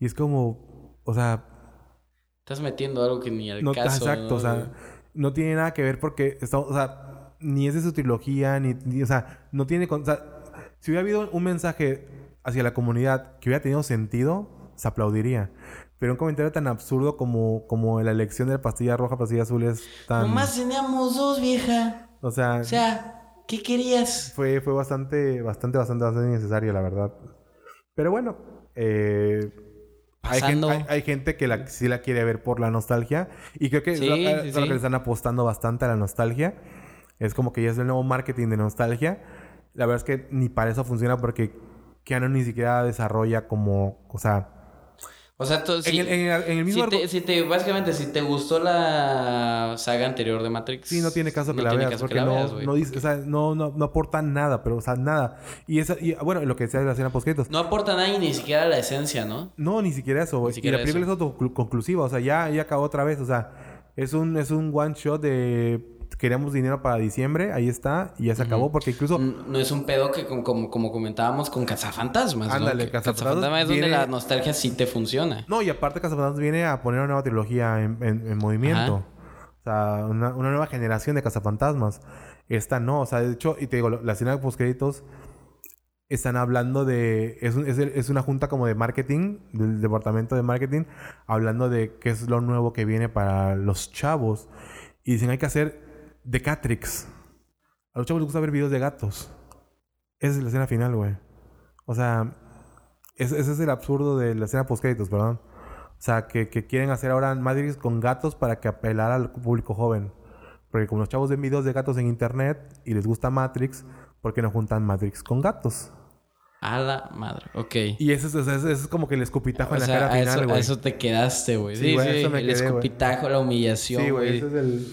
Y es como... O sea... Estás metiendo algo que ni al No, caso. exacto, o sea... No tiene nada que ver porque... Está, o sea, ni es de su trilogía, ni... ni- o sea, no tiene... O sea, si hubiera habido un mensaje hacia la comunidad que hubiera tenido sentido, se aplaudiría. Pero un comentario tan absurdo como, como la elección de la pastilla roja, pastilla azul es tan... Nomás teníamos dos, vieja. O sea, O sea, ¿qué querías? fue, fue bastante, bastante, bastante, bastante innecesario, la verdad. Pero bueno, eh, hay, gente que la, sí la quiere ver por la nostalgia. Y creo que es Sí, lo, sí, que le están apostando bastante a la nostalgia. Es como que ya es el nuevo marketing de nostalgia. La verdad es que ni para eso funciona porque Keanu ni siquiera desarrolla como... O sea, O sea, tú, sí, en, el, en el- en el mismo... si, te, si básicamente, si te gustó la saga anterior de Matrix. Sí, no tiene caso que no la veas, caso que no, no, dice- porque o sea, no, no, no aporta nada, pero, o sea, nada. Y, esa, y bueno, lo que decía de la escena post No aporta nada y ni siquiera la esencia, ¿no? No, ni siquiera eso, güey. Y la película eso. es autoconclusiva, o sea, ya, ya acabó otra vez, o sea, es un, es un one shot de queríamos dinero para diciembre, ahí está, y ya se acabó, porque incluso No es un pedo que, como, como, como comentábamos, con Cazafantasmas, Ándale, ¿no? Cazafantasmas es donde viene- la nostalgia sí te funciona. No, y aparte Cazafantasmas viene a poner una nueva trilogía en, en- en movimiento. O sea, una, una nueva generación de Cazafantasmas. Esta no, o sea, de hecho, y te digo, la escena de postcréditos están hablando de... Es, un- es, es una junta como de marketing, del departamento de marketing, hablando de qué es lo nuevo que viene para los chavos. Y dicen, hay que hacer Decatrix. A los chavos les gusta ver videos de gatos. Esa es la escena final, güey. O sea, es- ese es el absurdo de la escena postcréditos, perdón. O sea, que, que quieren hacer ahora Matrix con gatos para que apelar al público joven. Porque como los chavos ven videos de gatos en internet y les gusta Matrix, ¿por qué no juntan Matrix con gatos? A la madre. Ok. Y eso es, eso como que el escupitajo O en la sea, cara a final, güey. eso te quedaste, güey. Sí, Sí, sí, güey, eso me el quedé, escupitajo, la humillación, Sí, güey. ese es el...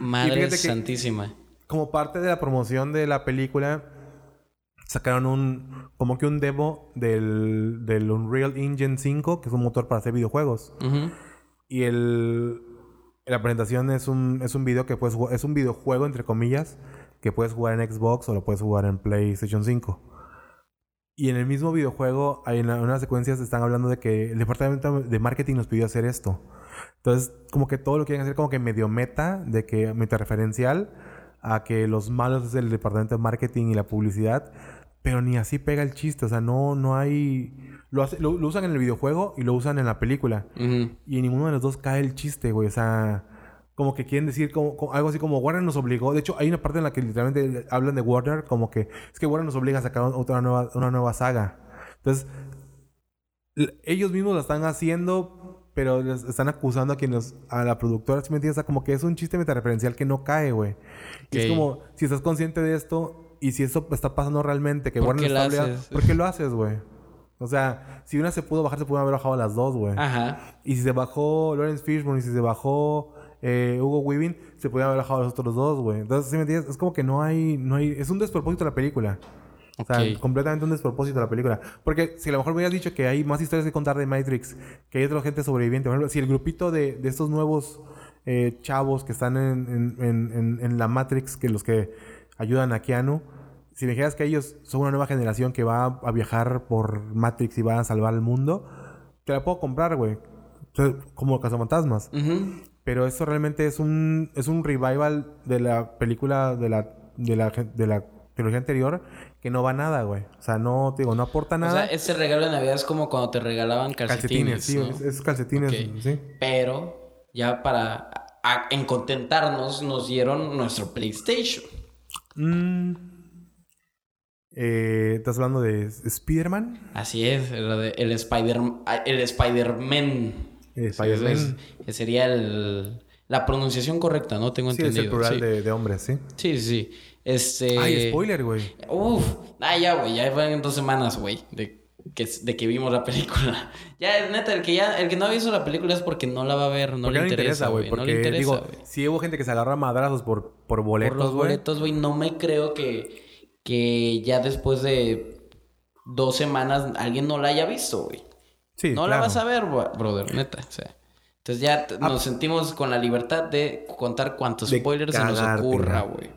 Madre santísima. Como parte de la promoción de la película, sacaron un... Como que un demo del, del Unreal Engine 5, que es un motor para hacer videojuegos. Y el... La presentación es un, es un video que puedes jugar... Es un videojuego, entre comillas, que puedes jugar en Xbox o lo puedes jugar en PlayStation 5. Y en el mismo videojuego, en la- unas secuencias están hablando de que el departamento de marketing nos pidió hacer esto. Entonces, como que todo lo quieren hacer como que medio meta, de que meta referencial a que los malos es el departamento de marketing y la publicidad, pero ni así pega el chiste, o sea, no, no hay... Lo, hace- lo, lo usan en el videojuego y lo usan en la película. Ujú. Y en ninguno de los dos cae el chiste, güey. O sea, como que quieren decir como, como- algo así como Warner nos obligó. De hecho, hay una parte en la que literalmente hablan de Warner como que es que Warner nos obliga a sacar otra nueva, una nueva saga. Entonces, ellos mismos la están haciendo, pero les están acusando a quienes, a la productora, ¿sí me entiendes? O sea, como que es un chiste metareferencial que no cae, güey. Es como, si estás consciente de esto y si esto está pasando realmente, que ¿Por qué lo haces? ¿por qué lo haces, güey? O sea, si una se pudo bajar, se pudieron haber bajado las dos, güey. Ajá. Y si se bajó Lawrence Fishburne y si se bajó eh, Hugo Weaving, se podían haber bajado los otros dos, güey. Entonces, ¿sí me entiendes? Es como que no hay, no hay... Es un despropósito la película. O sea, completamente un despropósito la película. Porque si a lo mejor me hubieras dicho que hay más historias que contar de Matrix, que hay otra gente sobreviviente. Por ejemplo, si el grupito de, de estos nuevos eh, chavos que están en, en- en- en- en la Matrix, que los que ayudan a Keanu, si me dijeras que ellos son una nueva generación que va a viajar por Matrix y va a salvar el mundo, te la puedo comprar, güey. Como cazafantasmas. Ujú. Pero eso realmente es un, es un revival de la película de la, de la, de la trilogía anterior que no va nada, güey. O sea, no, te digo, no aporta O nada. sea, ese regalo de Navidad es como cuando te regalaban calcetines, sí, ¿no? es, es calcetines, sí. Pero ya para a- en contentarnos nos dieron nuestro PlayStation. Mm. Eh, ¿Estás hablando de Spider-Man? Así es, de- el Spider el Spider-Man. Eh, Sí, Spider-Man. es- que sería el, la pronunciación correcta, ¿no? Tengo Sí, es entendido. el plural sí. de, de hombres, sí. sí, sí, sí. Este. Ay, spoiler, güey. Uf. Ah, ya, güey. Ya van dos semanas, güey. De que, de que vimos la película. Ya, neta, el que ya, el que no ha visto la película es porque no la va a ver, no le interesa, güey. Porque, No le interesa, digo, si hubo gente que se agarra a madrazos por, por Por boletos, los güey. boletos, güey, no me creo que, que ya después de dos semanas alguien no la haya visto, güey. Sí, no la vas a ver, bro- brother, neta. O sea, entonces ya Ah. nos sentimos con la libertad de contar cuantos De spoilers se nos ocurra, güey.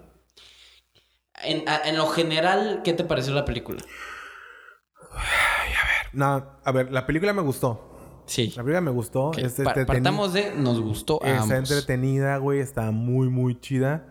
En, a- en lo general, ¿qué te pareció la película? No, a ver, la película me gustó. Sí. La película me gustó. Que Es entretenida. partamos de nos gustó a Está ambos. entretenida, güey. Está muy, muy chida.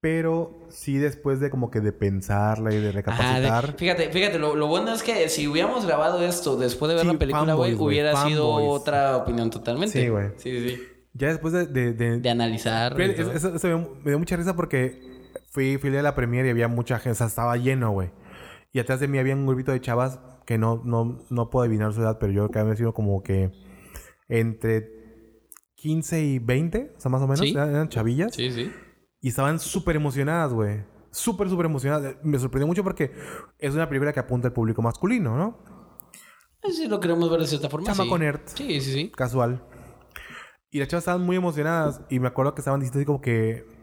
Pero sí después de como que de pensarla y de Ajá, de- recapacitar. fíjate, fíjate, lo, lo bueno es que si hubiéramos grabado esto después de ver Sí, la película, güey, hubiera sido otra opinión totalmente. Sí, güey. Sí, sí. Ya después de... de, de- De analizar. Pero eso, eso- me dio mucha risa porque fui, fui a la premier y había mucha gente. O sea, estaba lleno, güey. Y atrás de mí había un grupito de chavas que no, no, no puedo adivinar su edad, pero yo creo que había sido como que entre 15 y 20, o sea, más o menos. Sí. Eran, chavillas. Sí, sí. Y estaban súper emocionadas, güey. Súper, súper emocionadas. Me sorprendió mucho porque es una película que apunta al público masculino, ¿no? Eh, Sí, lo queremos ver de cierta forma. Chamaco sí. nerd. Sí, sí, sí. Casual. Y las chavas estaban muy emocionadas. Y me acuerdo que estaban diciendo así como que...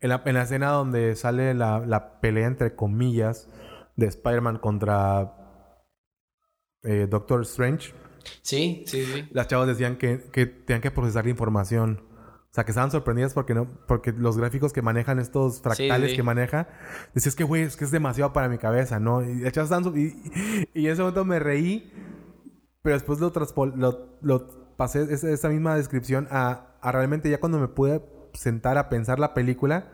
En la, en la escena donde sale la, la pelea, entre comillas, de Spider-Man contra eh, Doctor Strange, Sí, sí, sí. las chavas decían que, que tenían que procesar la información. O sea, que estaban sorprendidas porque no, porque los gráficos que manejan estos fractales sí. que maneja, decías que güey, es que es demasiado para mi cabeza, ¿no? Y y, y en ese momento me reí, pero después lo, lo, lo pasé esa, esa misma descripción a, a realmente ya cuando me pude sentar a pensar la película,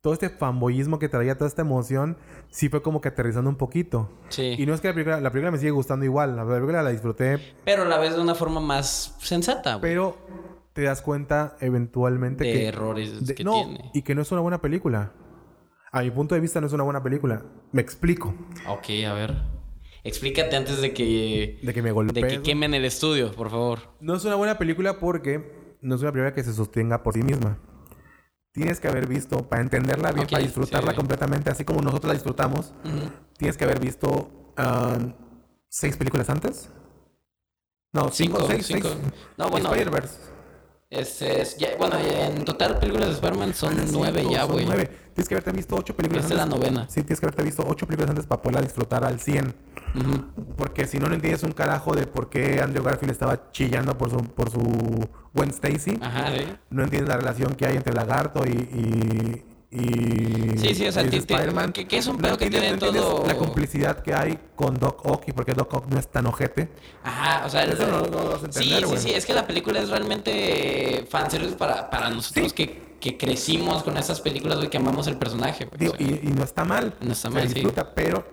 todo este fanboyismo que traía, toda esta emoción, sí fue como que aterrizando un poquito. Sí. Y no es que la película, la película me sigue gustando igual, la película la disfruté, Pero la ves de una forma más sensata, güey. pero te das cuenta eventualmente De que... errores de- que no, tiene. y que no es una buena película. A mi punto de vista no es una buena película. Me explico. Ok, a ver. Explícate antes de que... De que me De golpeen. que quemen el estudio, por favor. No es una buena película porque no es una película que se sostenga por sí misma. Tienes que haber visto, para entenderla bien, para disfrutarla sí. completamente, así como nosotros la disfrutamos, tienes que haber visto ah, seis películas antes. No, cinco, Cinco, seis, cinco. seis. No, bueno. Spider-Verse. Es, ya, bueno, en total películas de Spider-Man son nueve Cinco, ya, son güey. nueve. Tienes que haberte visto ocho películas Esta es la antes. novena. Sí, tienes que haberte visto ocho películas antes para poderla disfrutar al 100. Ujú. Porque si no, no entiendes un carajo de por qué Andrew Garfield estaba chillando por su, por su Gwen Stacy. Ajá, sí. No entiendes la relación que hay entre Lagarto y... y y, Sí, sí, o sea, Spider-Man. que- que es un No pedo que tiene no todo- La complicidad que hay con Doc Ock y por qué Doc Ock no es tan ojete. Ajá, o sea... el- Eso no- no lo vas a sí, entender, sí, güey. sí, es que la película es realmente fanservice para, para nosotros que, que crecimos con esas películas, güey, que amamos el personaje, güey. Digo, o sea. y, y no está mal. No está Se mal, sí. disfruta, pero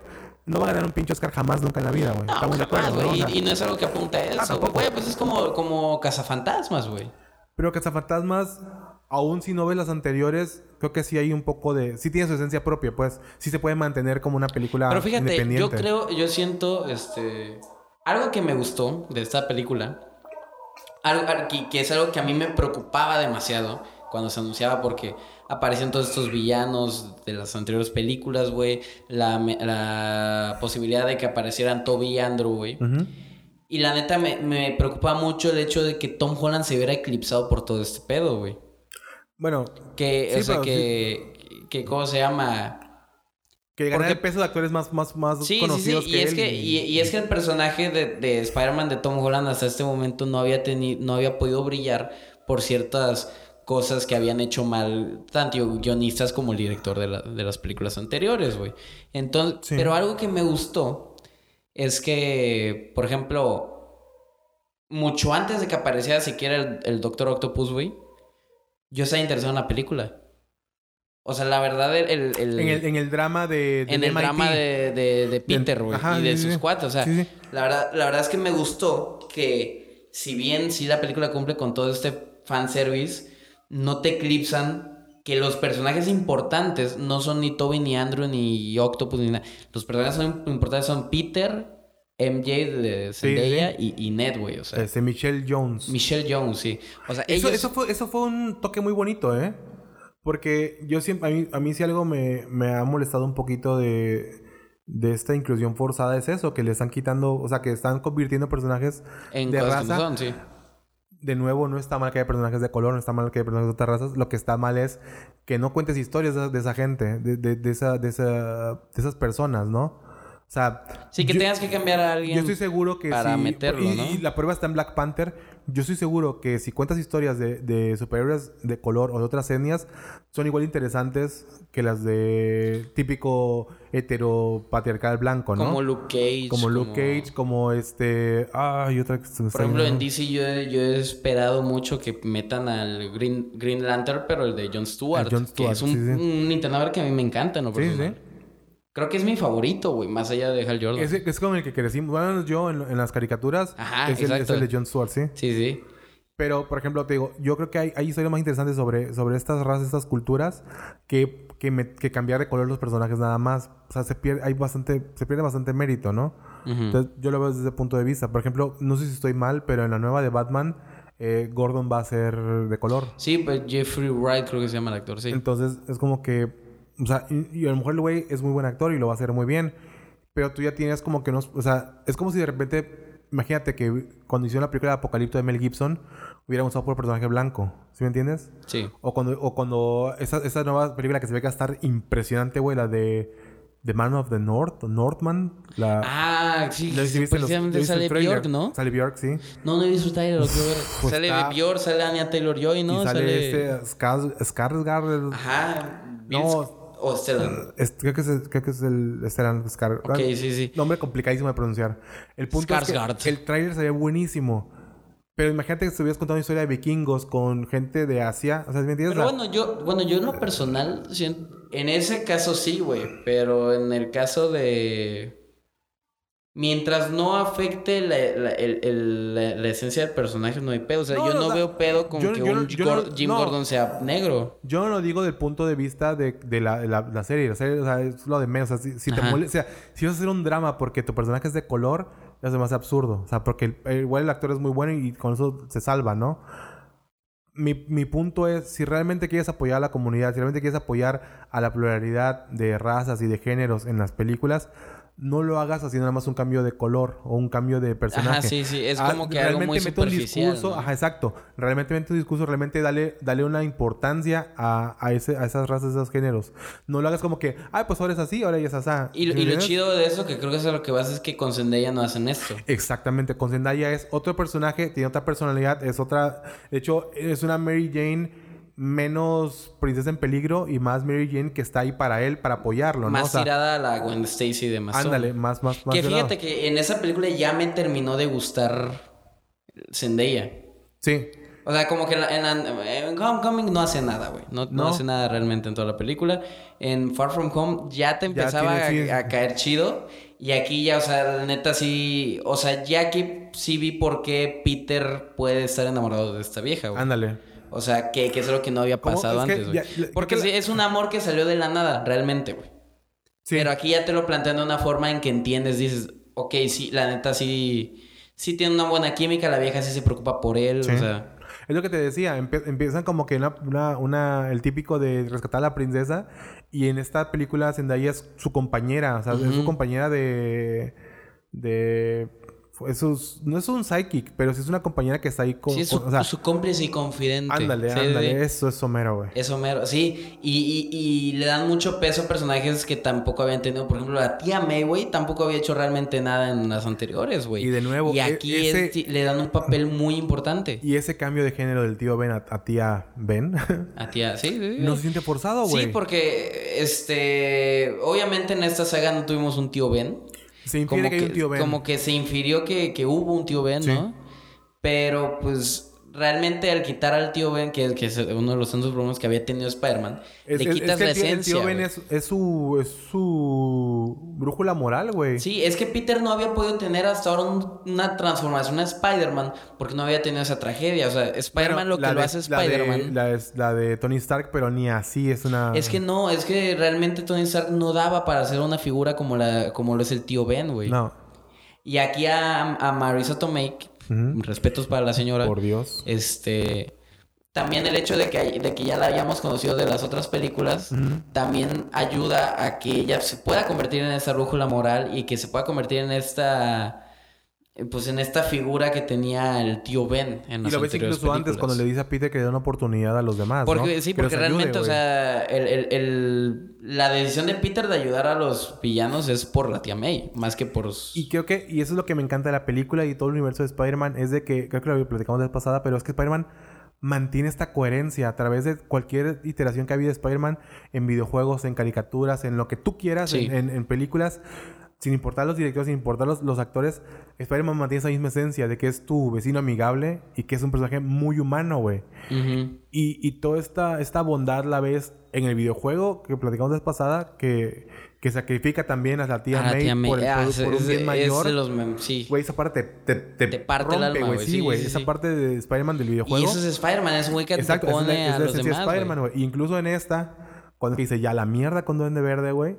no va a ganar un pinche Oscar jamás nunca en la vida, güey. No, Estamos de acuerdo, jamás, ¿no? güey. O sea, y, y no es algo que apunta a eso, tampoco. güey. Pues es como, como cazafantasmas, güey. Pero Cazafantasmas, aún si no ves las anteriores, creo que sí hay un poco de... Sí tiene su esencia propia, pues. Sí se puede mantener como una película Pero fíjate, independiente. yo creo, yo siento, este... Algo que me gustó de esta película, algo al- que, que es algo que a mí me preocupaba demasiado cuando se anunciaba porque aparecían todos estos villanos de las anteriores películas, güey. La, posibilidad de que aparecieran Toby y Andrew, güey. Y la neta me, me preocupaba mucho el hecho de que Tom Holland se viera eclipsado por todo este pedo, güey. Bueno, Que, Sí, o sea, que, que, ¿cómo se llama? que ganar Porque- el peso de actores más, más, más Sí, sí, sí. conocidos Y que es él que, y, y es que el personaje de, de Spider-Man de Tom Holland hasta este momento no había tenido, no había podido brillar por ciertas cosas que habían hecho mal tanto guionistas como el director de, la- de las películas anteriores, güey. Entonces, Sí. pero algo que me gustó es que, por ejemplo, mucho antes de que apareciera siquiera el, el Doctor Octopus, güey, yo estaba interesado en la película. O sea, la verdad, el... el- el- En el, en el drama de... en el MIT. drama de, de, de Peter, güey, y de sí, sus sí. cuates. O sea, sí. La, verdad, la verdad es que me gustó que, si bien sí la película cumple con todo este fanservice, no te eclipsan que los personajes importantes no son ni Toby, ni Andrew, ni Octopus, ni nada. Los personajes son importantes son Peter, MJ de Sí, Zendaya Y, y Ned, güey. O sea, Este, Michelle Jones. Michelle Jones, sí. O sea, Eso, ellos... eso, fue, eso fue un toque muy bonito, ¿eh? Porque yo siempre, a mí, a mí sí algo me, me ha molestado un poquito de, de esta inclusión forzada es eso, que le están quitando, o sea, que están convirtiendo personajes En de raza. son, sí. De nuevo, no está mal que haya personajes de color, no está mal que haya personajes de otras razas. Lo que está mal es que no cuentes historias de, de esa gente, de, de, de esa, de, esa, de esas personas, ¿no? O sea, Sí, que yo- tengas que cambiar a alguien. yo estoy seguro que para meterlo, y, ¿no? y la prueba está en Black Panther. Yo estoy seguro que si cuentas historias de, de superhéroes de color o de otras etnias, son igual interesantes que las de típico heteropatriarcal blanco, ¿no? Como Luke Cage. Como Luke Cage, como este... Ay, otra que se me Por ejemplo, en. DC yo he, yo he esperado mucho que metan al Green, Green Lantern, pero el de Jon Stewart. El Jon que Stewart, es un, sí, sí. un que a mí me encanta, ¿no? Sí, Personal. sí. Creo que es mi favorito, güey, más allá de Hal Jordan. Es, es con el que crecimos. Bueno, yo en, en las caricaturas Ajá, es, el, es exacto. el de John Stewart, sí. Sí, sí. Pero, por ejemplo, te digo, yo creo que hay, hay historias más interesantes sobre, sobre estas razas, estas culturas, que, que, me- que cambiar de color los personajes nada más. O sea, se pierde, hay bastante, se pierde bastante mérito, ¿no? Ujú. Entonces, yo lo veo desde ese punto de vista. Por ejemplo, no sé si estoy mal, pero en la nueva de Batman, eh, Gordon va a ser de color. Sí, pues Jeffrey Wright creo que se llama el actor, sí. Entonces, es como que... O sea, y, y a lo mejor el güey es muy buen actor y lo va a hacer muy bien. Pero tú ya tienes como que no... O sea, es como si de repente... Imagínate que cuando hicieron la película de Apocalipto de Mel Gibson, hubieran usado por personaje blanco. ¿Sí me entiendes? Sí. O cuando, o cuando esa, esa nueva película que se ve que va a estar impresionante, güey, la de The Man of the North, Northman. La, Ah, sí, ¿la viste los- precisamente ¿ya viste el sale? Bjork, ¿no? Sale Bjork, sí. No, no he visto ver. Pues sale está- Bjork, sale Anya Taylor-Joy, ¿no? y sale, este Skars- Skarsgård. Ajá. No. O Stellan. Es- creo, que es, el- creo que es el Stellan Skarsgård. Ok, sí, sí. Nombre complicadísimo de pronunciar. El punto es Skarsgård. que el tráiler se ve buenísimo. Pero imagínate que estuvieras contando una historia de vikingos con gente de Asia. O sea, ¿me entiendes? Pero bueno, yo, bueno, yo en lo personal, en ese caso sí, güey. Pero en el caso de. Mientras no afecte la, la- el- el- la- la esencia del personaje, no hay pedo. O sea, No, yo no, veo pedo con yo- que yo un no- Jim. Gordon sea negro. Yo no lo digo del punto de vista de, de la, serie. La serie, o sea, es lo de menos. O sea, si, si te Ajá. mole- o sea, si vas a hacer un drama porque tu personaje es de color, me hace absurdo. O sea, porque el- igual el actor es muy bueno y con eso se salva, ¿no? Mi, mi punto es, si realmente quieres apoyar a la comunidad, si realmente quieres apoyar a la pluralidad de razas y de géneros en las películas, no lo hagas haciendo nada más un cambio de color o un cambio de personaje. Ajá, sí, sí. Es Ah, como que algo muy mete un discurso, ¿no? ajá, exacto. Realmente mete un discurso, realmente dale, dale una importancia a, a, ese, a esas razas, a esos géneros. No lo hagas como que, ay, pues ahora es así, ahora ya es así. Y, lo- y lo chido de eso, que creo que es a lo que vas, es que con Zendaya no hacen esto. Exactamente, con Zendaya es otro personaje, tiene otra personalidad, es otra... De hecho, es una Mary Jane menos princesa en peligro y más Mary Jane que está ahí para él, para apoyarlo, ¿no? Más O sea, tirada a la Gwen Stacy de ándale, más, más, más... Que fíjate lado. que en esa película ya me terminó de gustar Zendaya. Sí. O sea, como que en, Homecoming no hace nada, güey. No, no No. hace nada realmente en toda la película. En Far From Home ya te empezaba tiene- sí. a, a caer chido. Y aquí ya, o sea, la neta sí... O sea, ya aquí sí vi por qué Peter puede estar enamorado de esta vieja, güey. Ándale. O sea, que, que es lo que no había pasado antes, güey. la- Porque sí, es un amor que salió de la nada, realmente, güey. Sí. Pero aquí ya te lo plantean de una forma en que entiendes, dices, ok, sí, la neta sí, sí tiene una buena química, la vieja sí se preocupa por él, Sí. o sea, Es lo que te decía, empiezan como que una, una, una- el típico de rescatar a la princesa y en esta película Zendaya es su compañera, o sea, es su compañera de... de eso es- no es un psychic, pero sí es una compañera que está ahí con... sí es su, con- o sea, su cómplice y confidente. ándale, Sí, ándale, sí. eso es Homero, güey. Eso mero, sí. Y, y, y le dan mucho peso a personajes que tampoco habían tenido. Por ejemplo, la tía May, güey, tampoco había hecho realmente nada en las anteriores, güey. Y de nuevo, Y e- aquí ese- es- le dan un papel muy importante. Y ese cambio de género del tío Ben a, a tía Ben A tía, sí, sí. no se siente forzado, güey. Sí, porque este obviamente en esta saga no tuvimos un tío Ben. Se infiere que hay un tío Ben. como que se infirió que, que hubo un tío Ben, Sí. ¿no? Pero pues realmente al quitar al tío Ben, que, que es uno de los tantos problemas que había tenido Spider-Man, Es, le es- quitas es que la el tío, el esencia. tío Ben es, es su, es su brújula moral, güey. Sí, es que Peter no había podido tener hasta ahora un- una transformación a Spider-Man porque no había tenido esa tragedia. O sea, Spider-Man Bueno, lo que lo hace Spider-Man. La, es- la de Tony Stark, pero ni así es una. Es que no, es que realmente Tony Stark no daba para hacer una figura como la como lo es el tío Ben, güey. No. Y aquí a, a Marisa Tomei, Respetos para la señora, Por Dios. este, también el hecho de que, de que ya la hayamos conocido de las otras películas también ayuda a que ella se pueda convertir en esa brújula moral y que se pueda convertir en esta pues en esta figura que tenía el tío Ben en Y lo ves incluso antes cuando le dice a Peter que le da una oportunidad a los demás. Porque, ¿no? Sí, Que porque ayude, realmente, o sea, el, el- el- la decisión de Peter de ayudar a los villanos es por la tía May, más que por... Y creo que, y eso es lo que me encanta de la película y todo el universo de Spider-Man, es de que, creo que lo platicamos la vez pasada, pero es que Spider-Man mantiene esta coherencia a través de cualquier iteración que ha habido de Spider-Man en videojuegos, en caricaturas, en lo que tú quieras, Sí. en, en- en películas, sin importar los directores, sin importar los, los actores, Spider-Man mantiene esa misma esencia de que es tu vecino amigable y que es un personaje muy humano, güey. Ujú. Y, y toda esta, esta bondad la ves en el videojuego que platicamos la vez pasada, que, que sacrifica también a la tía, A la May, tía May. por, el- Ah, por- es- por un es- bien es mayor. los mem- sí. Güey, esa parte te, te, Te parte el alma, güey. Sí, güey. sí, esa sí. parte de Spider-Man del Y videojuego. eso es Spider-Man, es un güey que Exacto, te esa es pone la, es a la los demás, Spider-Man, güey. Incluso en esta, cuando dice ya la mierda con Duende Verde, güey.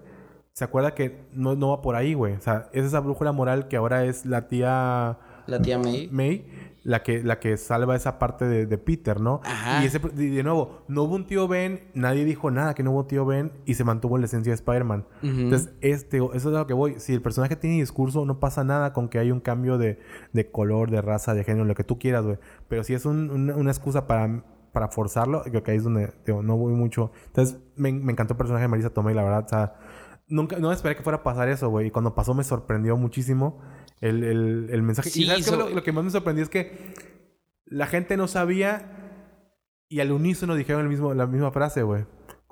Se acuerda que no, no va por ahí, güey. O sea, es esa brújula moral que ahora es la tía La tía May. May la que, la que salva esa parte de, de Peter, ¿no? Ajá. Y, ese, y de nuevo, no hubo un tío Ben, nadie dijo nada que no hubo tío Ben y se mantuvo la esencia de Spider-Man. Entonces, este, eso es a lo que voy. Si el personaje tiene discurso, no pasa nada con que haya un cambio de, de color, de raza, de género, lo que tú quieras, güey. Pero si es un- una, una excusa para, para forzarlo, creo que ahí es donde digo, no voy mucho. Entonces, me, me encantó el personaje de Marisa Tomei, la verdad. O sea, nunca, no esperé que fuera a pasar eso, güey. Y cuando pasó me sorprendió muchísimo el, el, el mensaje. Sí, y ¿sabes qué? lo, lo que más me sorprendió es que la gente no sabía y al unísono dijeron el mismo, la misma frase, güey.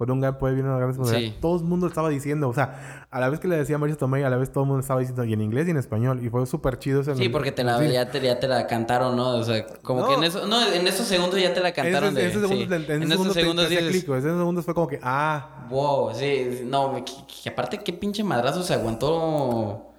Cuando un gran puede viene una gran responsabilidad. Sí. Todo el mundo estaba diciendo. O sea, a la vez que le decía Marisa Tomei, a la vez todo el mundo estaba diciendo y en inglés y en español. Y fue súper chido eso. en Sí, porque te la, ya, te, ya te la cantaron, ¿no? O sea, como No. que en eso... No, en esos segundos ya te la cantaron En de... esos, sí. segundos, en En esos segundos, segundos te, te dices... En esos segundos fue como que, ah, Wow, sí, sí, no, que, que aparte qué pinche madrazo se aguantó.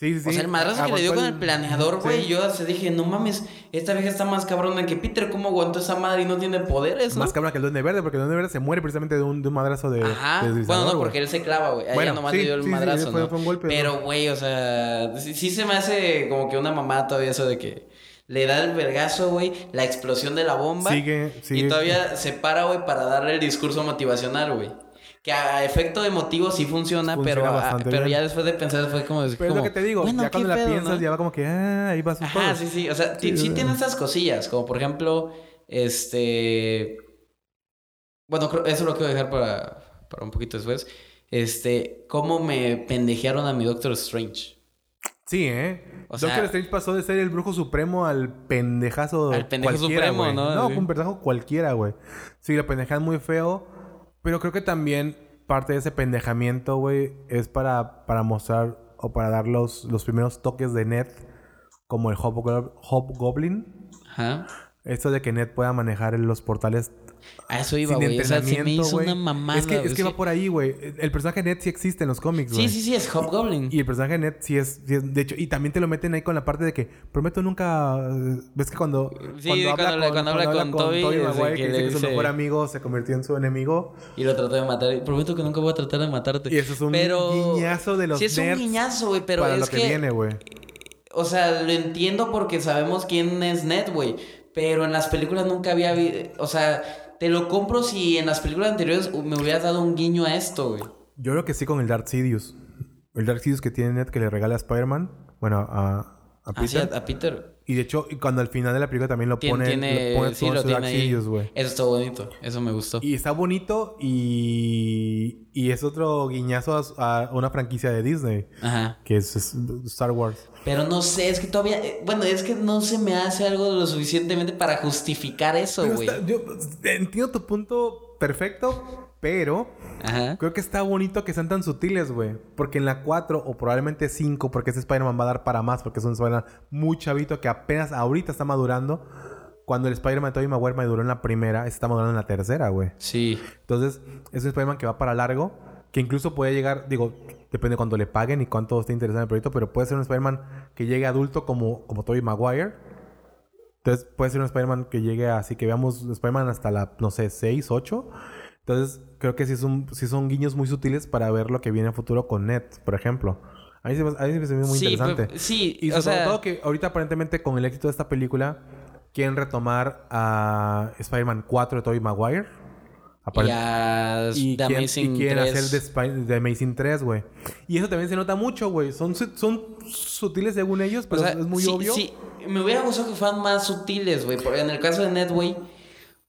Sí, sí, sí. o sea, el madrazo que le dio Aguantó con el planeador, güey. Sí. Yo se dije, no mames, esta vieja está más cabrona que Peter. ¿Cómo aguantó esa madre y no tiene poderes, no? Más cabrón que el Duende Verde, porque el Duende Verde se muere precisamente de un, de un madrazo de. Ajá. de bueno, no, porque él se clava, güey. Bueno, nomás sí, le dio el sí, madrazo, fue- ¿no? fue un golpe, Pero, güey, o sea, sí, sí se me hace como que una mamá todavía eso de que le da el vergazo, güey, la explosión de la bomba. Sigue, sigue. Y todavía se para, güey, para darle el discurso motivacional, güey. Que a efecto emotivo sí funciona, Funciona pero, a- pero ya después de pensar fue como... Pero es como, lo que te digo, bueno, ya ¿qué cuando la pedo, piensas, no? ya va como que, ah, ahí vas un Ajá, sí, sí. O sea, Sí, sí tiene estas cosillas. Como por ejemplo, este. Bueno, creo- eso lo quiero dejar para, para un poquito después. Este, cómo me pendejearon a mi Doctor Strange. Sí, ¿eh? O Doctor sea- Strange pasó de ser el brujo supremo al pendejazo. Al pendejo supremo, güey. ¿no? No, Sí. un pendejo cualquiera, güey. Sí, lo pendejan muy feo. Pero creo que también parte de ese pendejamiento, güey, es para, para mostrar o para dar los, los primeros toques de Ned como el Hobgoblin. Ajá. Esto de que Ned pueda manejar los portales A eso iba, güey. O sea, se me hizo una mamada. Es que, es que va por ahí, güey. El personaje Ned sí existe en los cómics, güey. Sí, sí, sí, es Hobgoblin. Y el personaje de Ned sí es, sí es- De hecho, y también te lo meten ahí con la parte de que prometo nunca. ¿Ves que cuando. Sí, cuando cuando habla con Toby, Tobey es de Maguire, que que dice que su mejor amigo se convirtió en su enemigo. Y lo trató de matar. Y Prometo que nunca voy a tratar de matarte. Y eso es un pero... guiñazo de los Sí, es un nerds guiñazo, güey. Pero para es lo que, viene, güey. O sea, lo entiendo porque sabemos quién es Ned, güey. Pero en las películas nunca había... O sea, te lo compro si en las películas anteriores me hubieras dado un guiño a esto, güey. Yo creo que sí con el Dark Sidious. El Dark Sidious que tiene Ned que le regala a Spider-Man. Bueno, a, a Así Peter. a, a Peter. Y de hecho, cuando al final de la película también lo pone. tiene, lo pone sí, lo tiene ahí. Eso está bonito. Eso me gustó. Y está bonito y, y es otro guiñazo a, a una franquicia de Disney, Ajá. que es, es Star Wars. Pero no sé, es que todavía... eh, Bueno, es que no se me hace algo lo suficientemente para justificar eso, güey. yo entiendo tu punto perfecto, pero Ajá. creo que está bonito que sean tan sutiles, güey. Porque en la 4 o probablemente 5, porque ese Spider-Man va a dar para más, porque es un Spider-Man muy chavito que apenas ahorita está madurando. Cuando el Spider-Man de Tobey Maguire maduró en la primera, está madurando en la tercera, güey. Sí. Entonces, es un Spider-Man que va para largo, que incluso puede llegar, digo, depende de cuánto le paguen y cuánto esté interesado en el proyecto, pero puede ser un Spider-Man que llegue adulto como, como Tobey Maguire. Entonces, puede ser un Spider-Man que llegue así, que veamos Spider-Man hasta la, no sé, 6, 8. Entonces, creo que sí, es un- sí son guiños muy sutiles para ver lo que viene a futuro con Ned, por ejemplo. A mí se me, a mí se me hace muy Sí, interesante. pues, sí, Y sobre sea- todo que ahorita aparentemente con el éxito de esta película quieren retomar a Spider-Man 4 de Tobey Maguire. Y a y, The quieren, Amazing y quieren 3. hacer Spy- de Amazing 3, güey. Y eso también se nota mucho, güey. Son, son sutiles según ellos, pero O sea, es muy sí, obvio. sí, me hubiera gustado que fueran más sutiles, güey. Porque en el caso de Ned, güey,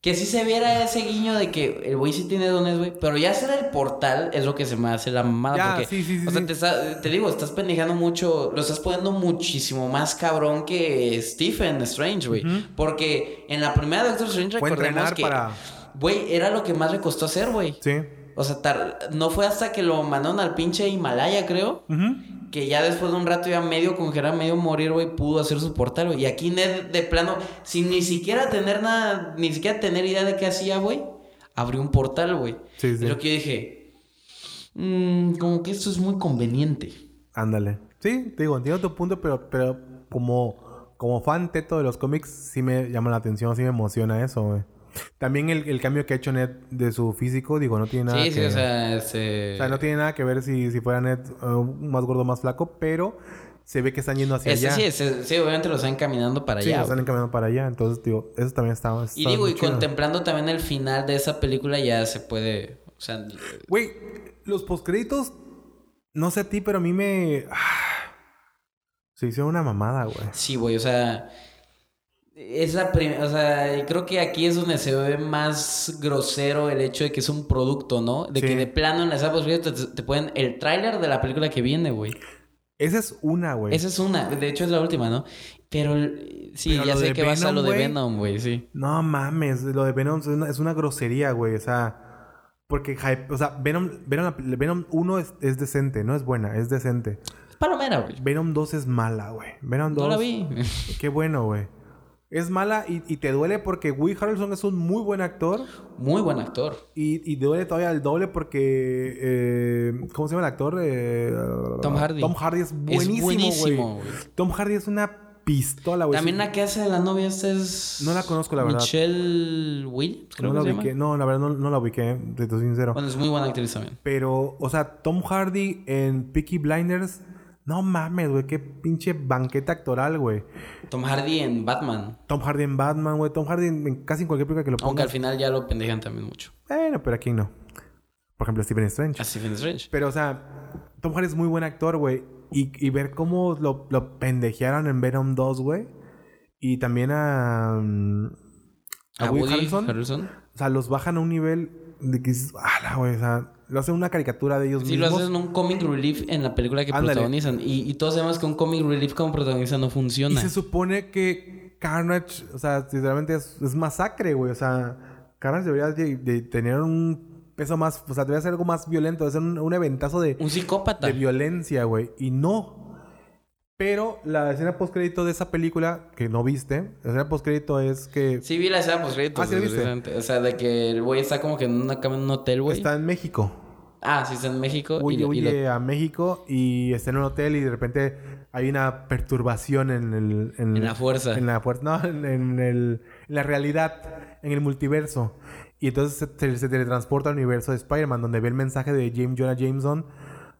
que sí se viera ese guiño de que el güey sí tiene dones, güey. Pero ya hacer el portal es lo que se me hace la mamada. Ya, porque, sí, sí, sí, O sea, te, está- te digo, estás pendejando mucho. Lo estás poniendo muchísimo más cabrón que Stephen Strange, güey. Porque en la primera Doctor Strange recordemos que. para- Güey, era lo que más le costó hacer, güey. Sí. O sea, tar- no fue hasta que lo mandaron al pinche Himalaya, creo. Ujú. Que ya después de un rato ya medio congelar, medio morir, güey, pudo hacer su portal, güey. Y aquí Ned, de plano, sin ni siquiera tener nada, ni siquiera tener idea de qué hacía, güey, abrió un portal, güey. Sí, sí. Es lo que yo dije. "Mm, como que esto es muy conveniente. Ándale. Sí, te digo, entiendo tu punto, pero, pero como, como fan teto de los cómics, sí me llama la atención, sí me emociona eso, güey. También el, el cambio que ha hecho Ned de su físico, digo, no tiene nada Sí, que... sí, o sea, este. o sea, no tiene nada que ver si, si fuera Ned eh, más gordo más flaco, pero se ve que están yendo hacia allá. sí, sí, obviamente lo están caminando para Sí, allá. están encaminando para allá. Entonces, digo, eso también está... Y está digo, muy y chido. contemplando también el final de esa película, ya se puede. O sea, Güey, los postcréditos, no sé a ti, pero a mí me... ah, se hizo una mamada, güey. Sí, güey, o sea. Es la prim- o sea, creo que aquí es donde se ve más grosero el hecho de que es un producto, ¿no? De Sí. que de plano en las apps te, te ponen el tráiler de la película que viene, güey. Esa es una, güey. Esa es una, de hecho es la última, ¿no? Pero sí, Pero ya sé que va a ser Venom, lo de. Venom, güey, sí. No mames, lo de Venom es una, es una grosería, güey. O sea, porque hype, o sea, Venom, Venom, Venom 1 es, es decente, no es buena, es decente. Es palomera, güey. Venom 2 es mala, güey. Venom 2. No la vi. Qué bueno, güey. Es mala y, y te duele porque Woody Harrelson es un muy buen actor. Muy buen actor. Y, y duele todavía el doble porque. eh, ¿Cómo se llama el actor? Eh, Tom Hardy. Tom Hardy es Es buenísimo, güey. Tom Hardy es una pistola, güey. También la que hace de la novia esta es... No la conozco, la verdad. Michelle Williams, creo no que la ubiqué. No, la verdad no, no la ubiqué, te soy sincero. Bueno, es muy buena actriz también. Pero, o sea, Tom Hardy en Peaky Blinders. No mames, güey. Qué pinche banqueta actoral, güey. Tom Hardy en Batman. Tom Hardy en Batman, güey. Tom Hardy en, casi en cualquier película que lo Aunque ponga. al final ya lo pendejan también mucho. Bueno, pero aquí no. Por ejemplo, Stephen Strange. A Stephen Strange. Pero, o sea, Tom Hardy es muy buen actor, güey. Y, y ver cómo lo, lo pendejearon en Venom 2, güey. Y también a... mm, A Woody Woody Harrelson. Harrelson. O sea, los bajan a un nivel de que dices, "Ala, güey! O sea, lo hacen una caricatura de ellos Sí, lo mismos. hacen un comic relief en la película que Ándale. protagonizan. Y, y todos sabemos que un comic relief como protagonista no Y funciona. se supone que Carnage, o sea, sinceramente es, es masacre, güey. O sea, Carnage debería de, de tener un peso más, o sea, debería ser algo más violento, debería ser un, un eventazo de, Un psicópata. de violencia, güey. Y no. Pero la escena postcrédito de esa película, que no viste, la escena postcrédito es que Sí, vi la escena post Ah, ¿sí la viste? O sea, de que el güey está como que en una cama en un hotel, güey. está en México. Ah, sí, está en México. y Huye, y lo- a México y está en un hotel y de repente hay una perturbación en el... En la fuerza. En la fuerza. No, en, en el, en la realidad, en el multiverso. Y entonces se, teletransporta al universo de Spider-Man, donde ve el mensaje de James Jonah Jameson.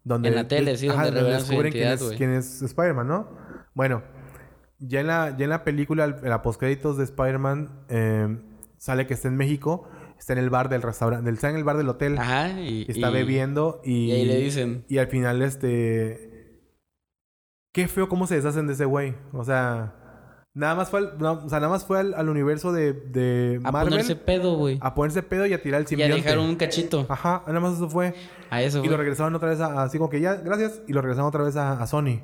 Donde, En la tele, sí, donde revelan su descubren quién es, quién es Spider-Man, ¿no? Bueno, ya en la, ya en la película, en la postcréditos de Spider-Man, eh, sale que está en México, está en el bar del restaurante, está en el bar del hotel. Ajá, y... Está y- bebiendo y... Y ahí le dicen... Y al final, este... Qué feo cómo se deshacen de ese güey. O sea... Nada más fue al, no, o sea, nada más fue al, al universo de, de A Marvel ponerse pedo, güey. a ponerse pedo y a tirar el Y a simbionte. dejar un cachito. Ajá, nada más eso fue. A eso, Y lo regresaron otra vez a, así como que ya, gracias. Y lo regresaron otra vez a, a Sony.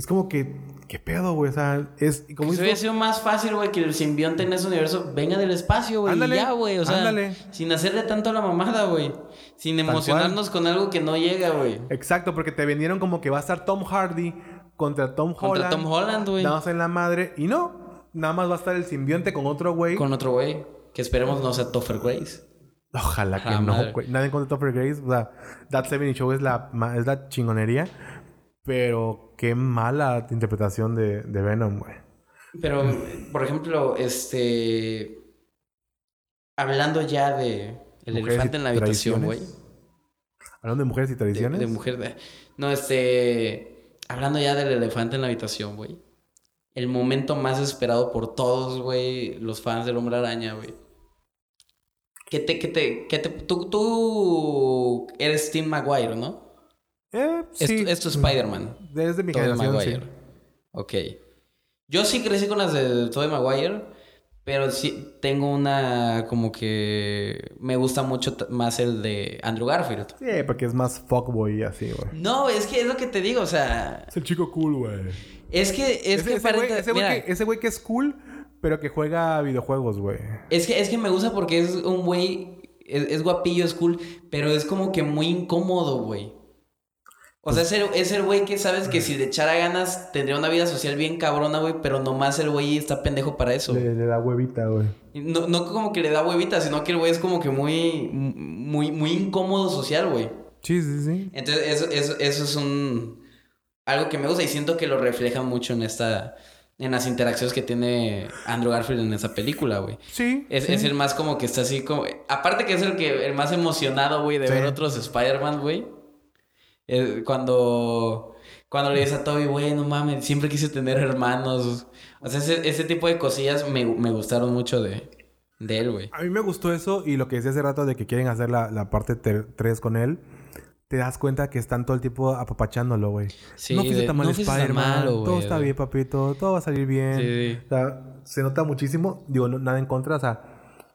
Es como que, ¿qué pedo, güey? O sea, es... Como Eso hizo- hubiera sido más fácil, güey, que el simbionte en ese universo venga del espacio, güey. Y Ándale, ya, güey. O sea, ándale. sin hacerle tanto a la mamada, güey. Sin emocionarnos con algo que no llega, güey. Exacto, porque te vendieron como que va a estar Tom Hardy contra Tom Contra Holland. Tom Holland, güey. Nada más en la madre. Y no, nada más va a estar el simbionte con otro güey. Con otro güey. Que esperemos no sea Topher Grace. Ojalá que Ah, no, güey. Nadie contra Topher Grace. O sea, That 70 Show es la, es la chingonería. Pero qué mala interpretación de, de Venom, güey. Pero, por ejemplo, este. Hablando ya de. El elefante en la habitación, güey. Hablando de mujeres y De, tradiciones. de mujer. de- No, este. Hablando ya del elefante en la habitación, güey. el momento más esperado por todos, güey, los fans del Hombre Araña, güey. ¿Qué te, qué te, qué te, tú, tú eres Tim Maguire, ¿no? Eh, Es, sí. tu- es Spider-Man. Desde mi Tobey generación, Maguire. sí. Ok. Yo sí crecí con las de Tobey Maguire, pero sí tengo una como que me gusta mucho más el de Andrew Garfield. Sí, porque es más fuckboy y así, güey. No, es que es lo que te digo, o sea, Es el chico cool, güey. es que es ese, que ese güey, aparenta- ese güey mira, que, ese güey que es cool, pero que juega videojuegos, güey. es que es que me gusta porque es un güey es, es guapillo, es cool, pero es como que muy incómodo, güey. O sea, es el, güey que sabes que si le echara ganas tendría una vida social bien cabrona, güey, pero nomás el güey está pendejo para eso. Le, le da huevita, güey. No, no como que le da huevita, sino que el güey es como que muy, muy, muy incómodo social, güey. Sí, sí, sí. Entonces, eso, eso, eso es un... Algo que me gusta y siento que lo refleja mucho en esta... En las interacciones que tiene Andrew Garfield en esa película, güey. Sí. Es, sí. es el más como que está así como... Aparte que es el que el más emocionado, güey, de Sí. ver otros Spider-Man, güey. Eh, cuando... Cuando le dices a Toby, güey, no mames, siempre quise tener hermanos. O sea, ese, ese tipo de cosillas me, me gustaron mucho de, de él, güey. A mí me gustó eso y lo que decía hace rato de que quieren hacer la, la parte 3 con él. Te das cuenta que están todo el tiempo apapachándolo, güey. Sí, no fuiste tan mal no Spider-Man. Todo está bien, papito. Todo va a salir bien. Sí, sí. O sea, se nota muchísimo. Digo, no- nada en contra. O sea,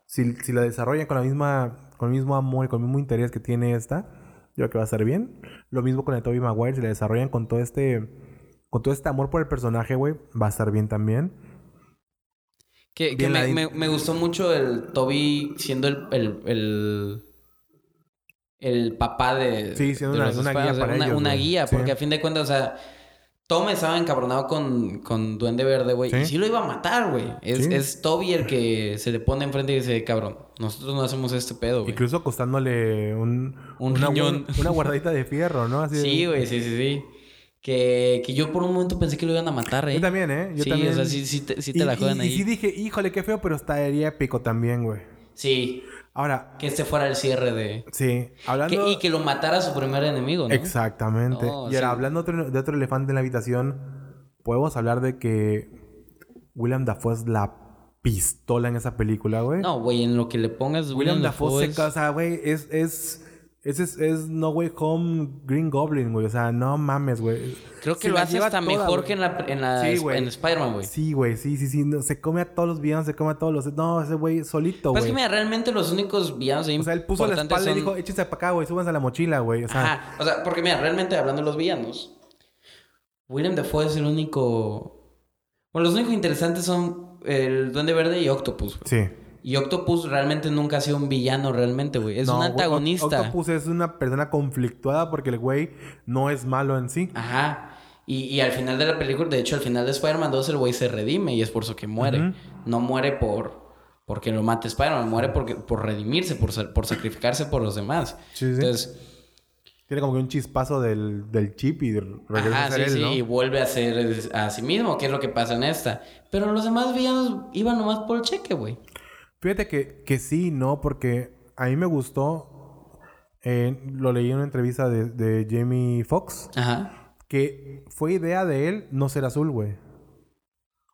si, si la desarrollan con la misma... Con el mismo amor y con el mismo interés que tiene esta... Yo creo que va a estar bien. Lo mismo con el Tobey Maguire. Si la desarrollan con todo este... Con todo este amor por el personaje, güey. Va a estar bien también. Que, me, ahí. me- me gustó mucho el Toby siendo el, el, el, el papá de. Sí, siendo de una- guía Spider-Man, o sea, para una, ellos, una güey. guía, Sí. porque a fin de cuentas, o sea, Tom estaba encabronado con, con Duende Verde, güey. Sí. Y sí lo iba a matar, güey. Es, Sí. es Toby el que se le pone enfrente y dice, cabrón, nosotros no hacemos este pedo, güey. Incluso costándole un... Un una, riñón. Una guardadita de fierro, ¿no? Así Sí, güey, sí, sí, sí. Que, que yo por un momento pensé que lo iban a matar, ¿eh? Yo también, ¿eh? Yo sí, también. o sea, sí, sí te, sí te y, la juegan y- ahí. Y sí dije, híjole, qué feo, pero estaría épico también, güey. Sí, Ahora, que este fuera el cierre de... sí, hablando... Que- y que lo matara su primer enemigo, ¿no? Exactamente. No, y ahora, hablando otro- de otro elefante en la habitación, podemos hablar de que William Dafoe es la pistola en esa película, güey. No, güey, en lo que le pongas William Dafoe se es- casa, güey, es... es ese es, es No Way Home Green Goblin, güey. O sea, no mames, güey. Creo que Se lo hace hasta toda, mejor güey. que en la, en la Sí, en Spider-Man, güey. Sí, güey, sí, sí, sí. no, se come a todos los villanos, se come a todos los. No, ese güey solito, Pues güey. es que mira, realmente los únicos villanos ahí o sea, él puso la espalda y son- dijo, échense para acá, güey, súbanse a la mochila, güey. O sea, Ajá, o sea, porque mira, realmente hablando de los villanos, William Dafoe es el único... Bueno, los únicos interesantes son el Duende Verde y Octopus, güey. sí. Y Octopus realmente nunca ha sido un villano realmente, güey. Es No, un antagonista. Oct- Octopus es una persona conflictuada porque el güey no es malo en sí. Ajá. Y, y al final de la película, de hecho, al final de Spider-Man 2, el güey se redime y es por eso que muere. No muere por porque lo mate Spider-Man, muere porque, por redimirse, por, por sacrificarse por los demás. Sí, sí. Entonces, Tiene como que un chispazo del, del chip y regresa ajá, a ser sí, él, sí, ¿no? y vuelve a ser a sí mismo, que es lo que pasa en esta. Pero los demás villanos iban nomás por el cheque, güey. Fíjate que, que sí, no, porque a mí me gustó. eh, lo leí en una entrevista de, de Jamie Foxx. Ajá. Que fue idea de él no ser azul, güey.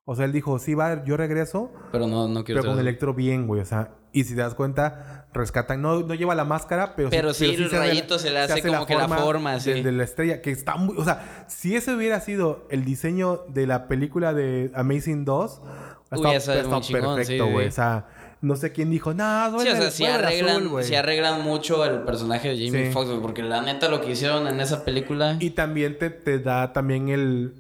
O sea, él dijo, sí, va, yo regreso, Pero no, no quiero pero con Electro bien, güey. O sea, y si te das cuenta, rescatan. No, no lleva la máscara, pero, Pero sí, el hace rayito se le hace como que la forma, sí. de, de la estrella, que está muy. O sea, si ese hubiera sido el diseño de la película de Amazing 2, Hubiera está, chingón, perfecto, sí, güey. sí. O sea, no sé quién dijo, no, Sí, o sea, si arreglan, azul, güey". sí arreglan mucho el personaje de Jamie Sí. Foxx, porque la neta lo que hicieron en esa película. Y también te, te da también el,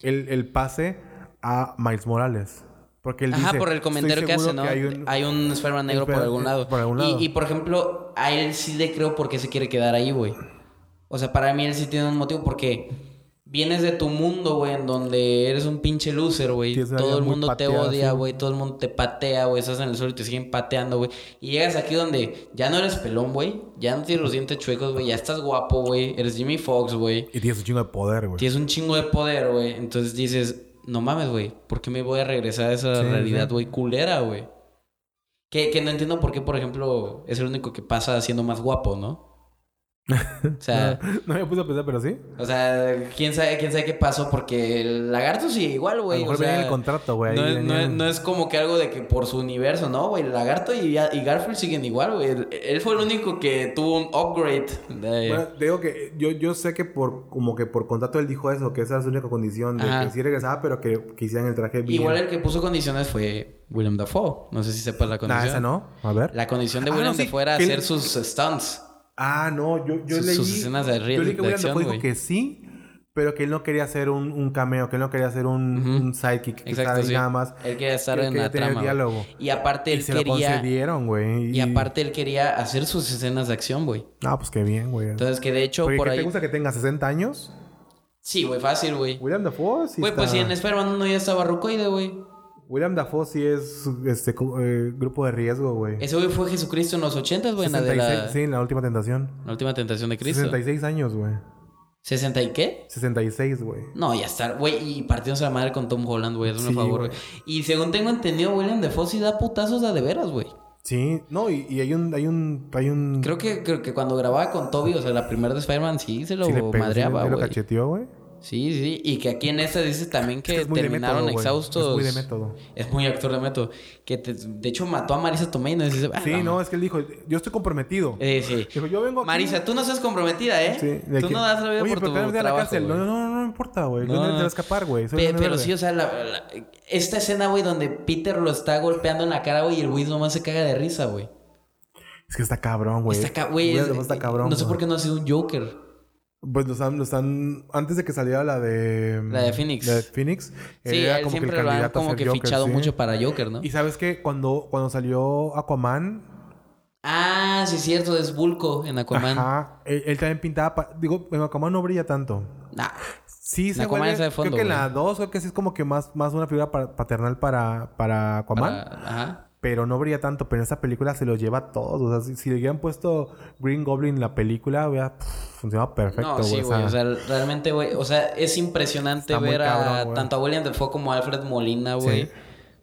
el, el pase a Miles Morales. Porque él Ajá, dice, por el comentario "Estoy que hace, ¿no? que Hay un, Spider-Man negro por algún lado. por algún Y- lado. Y, por ejemplo, a él sí le creo porque se quiere quedar ahí, güey. O sea, para mí él sí tiene un motivo porque vienes de tu mundo, güey, en donde eres un pinche loser, güey. Todo el mundo te odia, sí. güey. Todo el mundo te patea, güey. Estás en el suelo y te siguen pateando, güey. Y llegas aquí donde ya no eres pelón, güey. Ya no tienes los dientes chuecos, güey. Ya estás guapo, güey. Eres Jimmy Fox, güey. Y tienes un chingo de poder, güey. Tienes un chingo de poder, güey. Entonces dices, no mames, güey. ¿Por qué me voy a regresar a esa Sí, realidad, sí. güey, culera, güey? Que, que no entiendo por qué, por ejemplo, es el único que pasa siendo más guapo, ¿no? O sea, No me puse a pensar, pero sí. o sea, quién sabe, quién sabe qué pasó, porque el lagarto sí, igual, A lo güey. mejor O sea, venía en el contrato, güey. no, es, no, venía- es, no es como que algo de que por su universo, ¿no, güey? El lagarto y, y Garfield siguen igual, güey. Él, él fue el único que tuvo un upgrade. de- Bueno, te digo que yo, yo sé que por como que por contrato él dijo eso, que esa es su única condición, de Ajá. que sí regresaba, pero que, que hicieran el traje bien. Igual el que puso condiciones fue William Dafoe. No sé si sepas la condición. Nah, esa no. A ver. La condición de Ah, William no, sí, Dafoe era él- hacer sus stunts. Ah, no, yo, yo Sus- leí. sus escenas de yo leí que William Dafoe dijo que sí, pero que él no quería hacer un, un cameo, que él no quería hacer un, Ujú. un sidekick, que Exacto, sí. nada más. Él quería estar Él en quería la tener trama. diálogo. Y aparte Y él se lo quería... concedieron, güey. Y aparte él quería hacer sus escenas de acción, güey. Ah, pues qué bien, güey. Entonces que de hecho Porque, por ¿qué ahí... ¿Te gusta que tenga 60 años? Sí, güey, fácil, güey. William Dafoe sí Güey, está... pues si en Spider-Man 1 ya estaba rucoide, güey. William Dafoe sí es este eh, grupo de riesgo, güey. Ese güey fue Jesucristo en los 80, güey, en la de 66, la, Sí, en la última tentación. la última tentación de Cristo. 66 años, güey. ¿60 y qué? 66, güey. No, ya está, güey, y partiéndose la madre con Tom Holland, güey, hazme un Sí, favor, güey. güey. Y según tengo entendido, William Dafoe sí da putazos de, de veras, güey. Sí, no, y, y hay un, hay un, hay un... Creo que, creo que cuando grababa con Toby, o sea, la primera de Spider-Man, sí se lo sí le pegó, sí madreaba, lo güey. cacheteó, güey. Sí, sí, y que aquí en esta dice también que Es terminaron método, exhaustos. Es muy de método. Es muy actor de método. Que te- de hecho mató a Marisa Tomei, ¿no? Dice, ah, Sí, no, es que él dijo, yo estoy comprometido. Eh, sí. Dijo, yo vengo aquí... Marisa, tú no seas comprometida, ¿eh? Sí, de tú que- no das la vida Oye, por pero tu te vas a la trabajo, cárcel. No, no, no, no importa, güey. No, No, te va a escapar, güey. Pe- pero sí, o sea, la- la- esta escena, güey, donde Peter lo está golpeando en la cara, güey, y el güey nomás se caga de risa, güey. Es que está cabrón, güey. Está, ca- güey, es- está cabrón. No sé por qué no ha sido un Joker. Pues lo están, lo están... Antes de que saliera la de... La de Phoenix. La de Phoenix. Sí, era él como que el siempre lo han como que Joker, fichado sí. mucho para Joker, ¿no? Y sabes que cuando, cuando salió Aquaman, Ah, sí, es cierto, es Bulko en Aquaman. ajá, él, él también pintaba. pa- Digo, en Aquaman no brilla tanto. Nah. Sí, se Aquaman vuelve- de fondo, Creo que en la 2, creo que sí es como que más, más una figura pa- paternal para, para Aquaman. para- Ajá. Pero no brilla tanto. Pero en esta película se lo lleva todo. O sea, si, si le hubieran puesto Green Goblin en la película, hubiera funcionado perfecto, no, sí, güey. O sea, realmente, güey. O sea, es impresionante ver a cabrón, güey. tanto a William Dafoe como a Alfred Molina, güey. Sí.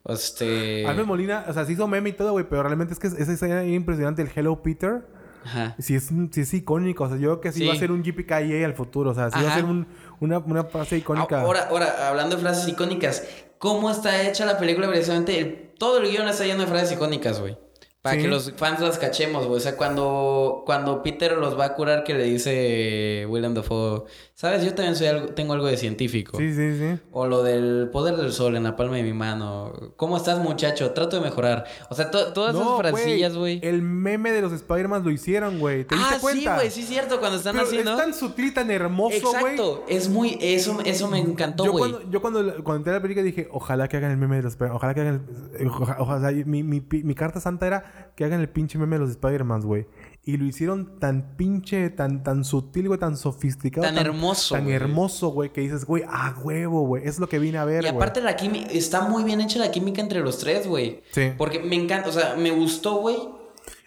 Este. Alfred Molina, o sea, se hizo meme y todo, güey. Pero realmente es que esa escena es impresionante. El Hello Peter. Ajá. Sí es, sí es icónico. O sea, yo creo que sí, Sí. va a ser un JPKA al futuro. O sea, sí va a Ajá. ser un- una, una frase icónica. Ahora, ahora, hablando de frases icónicas, ¿cómo está hecha la película? Precisamente, el- todo el guion está lleno de frases icónicas, güey. Para Sí. que los fans las cachemos, güey. O sea, cuando, cuando Peter los va a curar, que le dice William Dafoe, ¿sabes? Yo también soy algo, tengo algo de científico. Sí, sí, sí. O lo del poder del sol en la palma de mi mano. ¿Cómo estás, muchacho? Trato de mejorar. O sea, to- todas esas frasillas, güey. El meme de los Spider-Man lo hicieron, güey. ¿Te diste Ah, sí, güey, sí es cierto, cuando están Pero haciendo. es tan sutil y tan hermoso, güey. Exacto, es muy, eso, eso me encantó, Yo güey. cuando, yo cuando, cuando entré a la película dije, ojalá que hagan el meme de los Spider-Man. Ojalá que hagan el... Ojalá, ojalá- mi, mi, mi carta santa era que hagan el pinche meme de los Spider-Man, güey. Y lo hicieron tan pinche, tan, tan sutil, güey, tan sofisticado. Tan hermoso, Tan güey. hermoso, güey, que dices, güey, a huevo, güey. Es lo que vine a ver, Y güey. aparte la química, está muy bien hecha la química entre los tres, güey. Sí. Porque me encanta, o sea, me gustó, güey.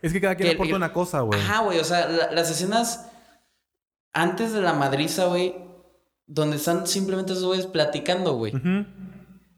Es que cada quien aporta una cosa, güey. Ajá, güey, o sea, la- las escenas antes de la madriza, güey, donde están simplemente esos güeyes platicando, güey. Ujú.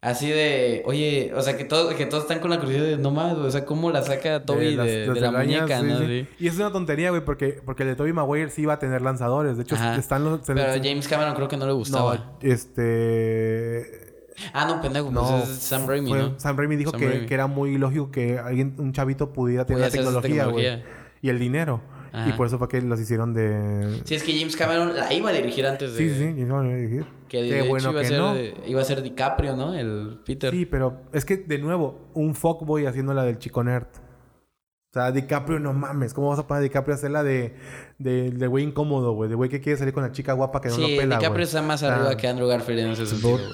Así de, oye, o sea, que, todos que todos están con la curiosidad de, no mames, o sea, ¿cómo la saca Toby de, las- de las la muñeca, sí, no? sí. Y es una tontería, güey, porque, porque el de Tobey Maguire sí iba a tener lanzadores. De hecho, Ajá. están los... Pero James Cameron creo que no le gustaba. No, este... Ah, no, pendejo, pues No, es Sam Raimi, fue- ¿no? Sam Raimi dijo Sam que, Raimi. que era muy lógico que alguien, un chavito pudiera tener la tecnología, güey. Y el dinero. Ajá. Y por eso fue que los hicieron de... Sí, es que James Cameron la iba a dirigir antes de... Sí, sí, sí. y no, no, dije, Que de Qué hecho bueno iba, a ser, no. iba a ser DiCaprio, ¿no? El Peter. Sí, pero es que, de nuevo, un fuckboy haciendo la del chico nerd. O sea, DiCaprio, no mames. ¿Cómo vas a poner a DiCaprio a hacer la de... De, de güey incómodo, güey. De güey que quiere salir con la chica guapa que no Sí, lo pela, DiCaprio güey. está más arriba que Andrew Garfield en ese sentido. güey.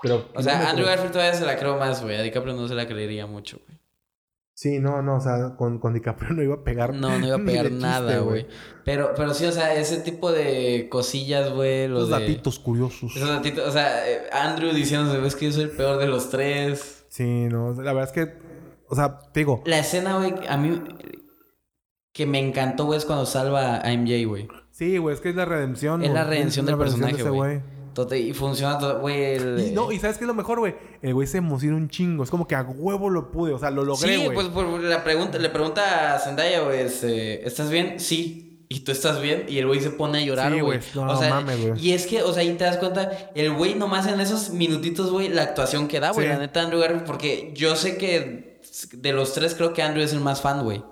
Pero... O sea, Andrew Garfield todavía se la creo más, güey. A DiCaprio no se la creería mucho, güey. Sí, no, no. O sea, con, con DiCaprio no iba a pegar No, no iba a pegar nada, güey. Pero, pero sí, o sea, ese tipo de cosillas, güey. Los Los de... datitos curiosos. Esos datitos, o sea, eh, Andrew diciéndose, ves que yo soy el peor de los tres. Sí, no. La verdad es que... O sea, te digo... La escena, güey, a mí... Que me encantó, güey, es cuando salva a MJ, güey. Sí, güey, es que es la redención. Es la güey. redención Es del la redención personaje, de ese güey. Y funciona todo, güey. el- Y no, y ¿sabes qué es lo mejor, güey? El güey se emociona un chingo. Es como que a huevo lo pude. O sea, lo logré, sí, pues la pregunta, le pregunta a Zendaya, güey, este, ¿estás bien? Sí. y tú estás bien y el güey se pone a llorar, Sí, güey. güey. No, o sea, mames, güey. y es que, o sea, ahí te das cuenta, el güey nomás en esos minutitos, güey, la actuación que da, güey, Sí. la neta Andrew Garfield, porque yo sé que de los tres creo que Andrew es el más fan, güey,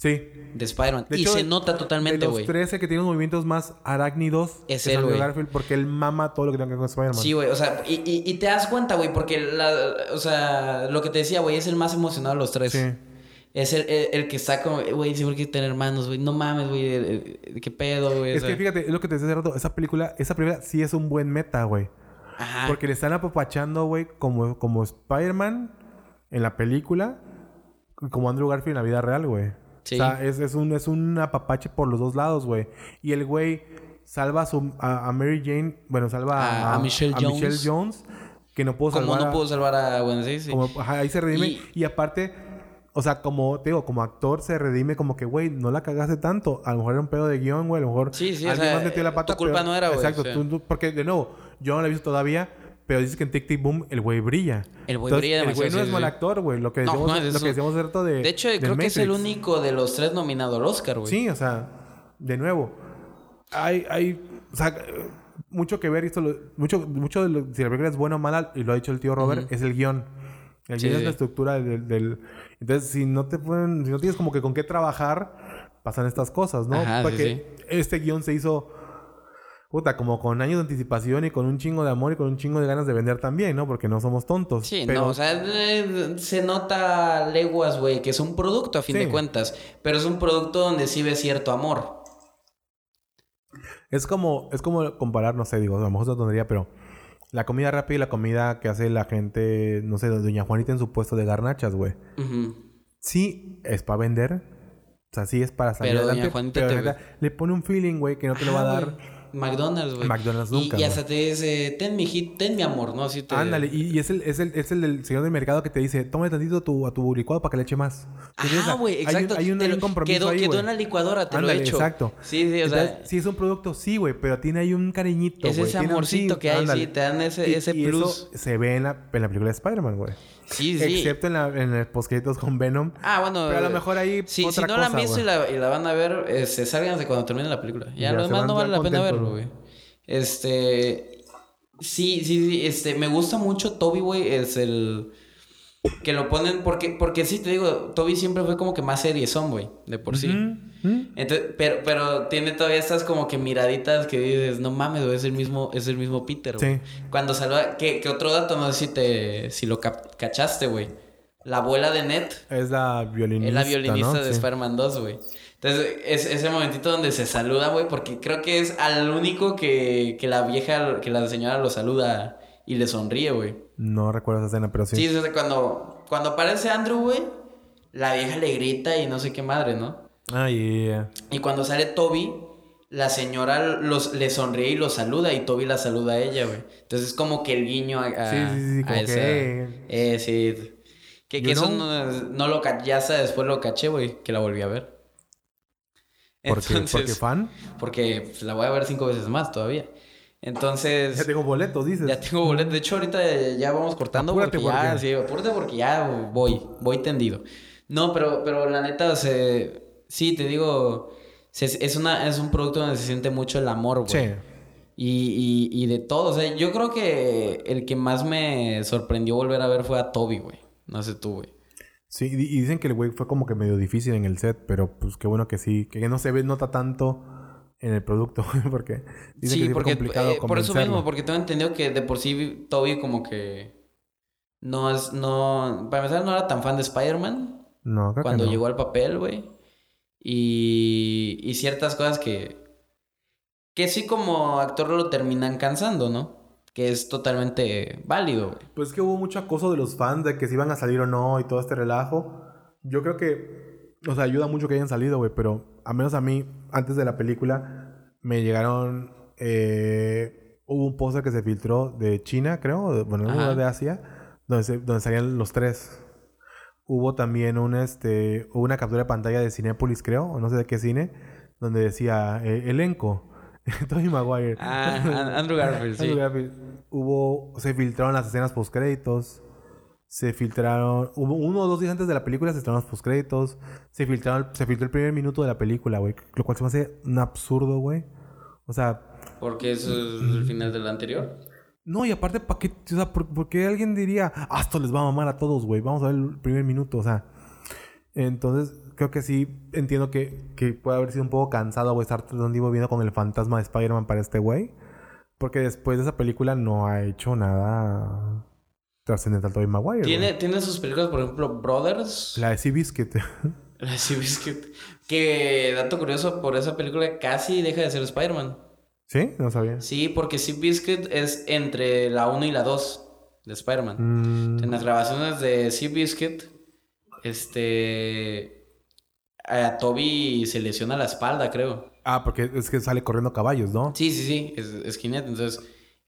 Sí. de Spider-Man. De Y hecho, se nota totalmente, De los güey. 13 que tiene los movimientos más arácnidos Es es él, Andrew güey. Garfield porque él mama todo lo que tenga que ver con Spider-Man. Sí, güey, o sea, y, y, y te das cuenta, güey, porque, la, o sea, lo que te decía, güey, es el más emocionado de los tres. Sí. Es el, el, el que está como, güey, siempre que tener hermanos, güey. No mames, güey. ¿Qué pedo, güey? O Es sea, que fíjate, es lo que te decía hace rato. Esa película, esa película sí es un buen meta, güey. Ajá. Porque le están apapachando, güey, como, como Spider-Man en la película y como Andrew Garfield en la vida real, güey. Sí. O sea, es, es, un, es un apapache por los dos lados, güey. Y el güey salva a, su, a, a Mary Jane, bueno, salva A- a Michelle Jones. Jones, que no pudo Como salvar. no a- pudo salvar a Gwen Stacy. como, ajá, ahí se redime. Y- Y, aparte, o sea, como te digo, como actor se redime como que, güey, no la cagaste tanto. A lo mejor era un pedo de guion, güey. A lo mejor Sí, sí, o alguien sea, más metió la tu pata. culpa pero- no era, güey, Exacto. o tú- tú- porque, de nuevo, yo no la he visto todavía. Pero dices que en Tic Tic Boom el güey brilla. El güey brilla El güey demasiado, no sí, es mal sí. actor, güey. Lo que No, decíamos, no, es lo que decíamos hace rato de. De hecho, creo que es el único de los tres nominado al Oscar, güey. Sí, o sea, de nuevo, hay, hay, o sea, mucho que ver, esto lo- mucho, mucho de lo, si la película es buena o mala, y lo ha dicho el tío Robert, es el guion. El Sí, guion es la estructura del, del- Entonces, si no te pueden, si no tienes como que con qué trabajar, pasan estas cosas, ¿no? Ajá, sí, Porque este guion se hizo, puta, como con años de anticipación y con un chingo de amor y con un chingo de ganas de vender también, ¿no? Porque no somos tontos. Sí, Pero- no, o sea, eh, se nota leguas, güey, que es un producto a fin Sí. de cuentas. Pero es un producto donde sí ves cierto amor. Es como, es como comparar, no sé, digo, a lo mejor es una tontería, pero la comida rápida y la comida que hace la gente, no sé, doña Juanita en su puesto de garnachas, güey. Ujú. Sí, es para vender. O sea, sí es para salir Pero doña. Juanita pero te- le pone un feeling, güey, que no te lo va a dar. McDonald's, güey. McDonald's Y- nunca, Y, güey. hasta te dice, ten mi hit, ten mi amor, ¿no? Así te... Ándale, y, y es, el, es, el, es el del señor del mercado que te dice, tómale tantito tu, a tu licuado para que le eche más. Ah, güey, exacto. Hay un, hay un compromiso quedó, ahí, quedó en la licuadora, te Ándale, lo he hecho. exacto. Sí, sí, o Entonces, sea... sí es un producto, sí, güey, pero tiene ahí un cariñito, Es ese un- amorcito que hay, ándale. sí, te dan ese- Y- ese y plus. eso se ve en la, en la película de Spider-Man, güey. Sí, sí. Excepto en, la, en el con Venom. Ah, bueno. Pero a lo eh, mejor ahí Si, otra si no la han cosa, visto y la, y la van a ver, eh, se salgan de cuando termine la película. Ya, Ya, lo demás no vale la pena verlo, güey. Este. Sí, sí, sí. Este, me gusta mucho Toby, güey. Es el. Que lo ponen. Porque, porque sí, te digo, Toby siempre fue como que más seriezón, güey. De por sí. Entonces, pero, pero tiene todavía estas como que miraditas que dices, no mames, güey, es el mismo, es el mismo Peter, güey. Sí. Cuando saluda, que, que otro dato, no sé si te, si lo cap- cachaste, güey. La abuela de Ned Es la violinista. es la violinista ¿no? de Sí. Spider-Man 2, güey. Entonces, es ese momentito donde se saluda, güey, porque creo que es al único que, que la vieja, que la señora lo saluda y le sonríe, güey. No recuerdo esa escena, pero sí. Sí, es cuando, cuando aparece Andrew, güey, la vieja le grita y no sé qué madre, ¿no? Ay, yeah. Y cuando sale Toby, la señora los, le sonríe y lo saluda y Toby la saluda a ella, güey. Entonces es como que el guiño a, a- Sí, sí, sí, a como esa- que- Eh, sí. Que, que eso no, no lo ya hasta después lo caché, güey, que la volví a ver. ¿Por qué? ¿Porque fan? Porque pues, la voy a ver cinco veces más todavía. Entonces... Ya tengo boletos, dices. Ya tengo boleto. De hecho, ahorita ya vamos cortando Apúrate porque ya, porque- sí, apúrate porque ya voy, voy tendido. No, pero, pero la neta, se, sí, te digo, es, una, es un producto donde se siente mucho el amor, güey. Sí. Y, y, y de todo. O sea, yo creo que el que más me sorprendió volver a ver fue a Toby, güey. No sé tú, güey. Sí, y dicen que el güey fue como que medio difícil en el set, pero pues qué bueno que sí, que no se ve, nota tanto en el producto, porque dicen que Sí, sí fue porque complicado eh, por eso mismo, porque tengo entendido que de por sí Toby como que no es, no, para empezar no era tan fan de Spider-Man. No, creo cuando que no. llegó al papel, güey. Y, y ciertas cosas que, que sí como actor lo terminan cansando, ¿no? Que es totalmente válido, güey. Pues que hubo mucho acoso de los fans de que si iban a salir o no y todo este relajo. Yo creo que, o sea, ayuda mucho que hayan salido, güey, pero a menos a mí, antes de la película, me llegaron. eh, hubo un póster que se filtró de China, creo, bueno, Ajá. de Asia, donde, se- donde salían los tres. Hubo también un, este, hubo una captura de pantalla de Cinépolis, creo, o no sé de qué cine, donde decía eh, elenco. Tony Maguire. Ah, An- Andrew Garfield, sí. Andrew Garfield. Hubo, se filtraron las escenas post créditos. Se filtraron. Hubo uno o dos días antes de la película se estrenaron los postcréditos. Se filtraron, se filtró el primer minuto de la película, güey. Lo cual se me hace un absurdo, güey. O sea, Porque eso es el final del anterior. no, y aparte, ¿para qué? O sea, ¿por, por qué alguien diría, ah, esto les va a mamar a todos, güey? Vamos a ver el primer minuto, o sea. Entonces, creo que sí entiendo que, que puede haber sido un poco cansado, güey, estar tiempo viendo con el fantasma de Spider-Man para este güey. Porque después de esa película no ha hecho nada trascendental Tobey Maguire. Tiene, güey. tiene sus películas, por ejemplo, Brothers. La de Seabiscuit. La de Seabiscuit. Que, dato curioso, por esa película casi deja de ser Spider-Man. ¿Sí? No sabía. Sí, porque Seabiscuit es entre la 1 y la 2 de Spider-Man. Mm, En las grabaciones de Seabiscuit, este. A Toby se lesiona la espalda, creo. Ah, porque es que sale corriendo caballos, ¿no? Sí, sí, sí, es, es jinete. Entonces,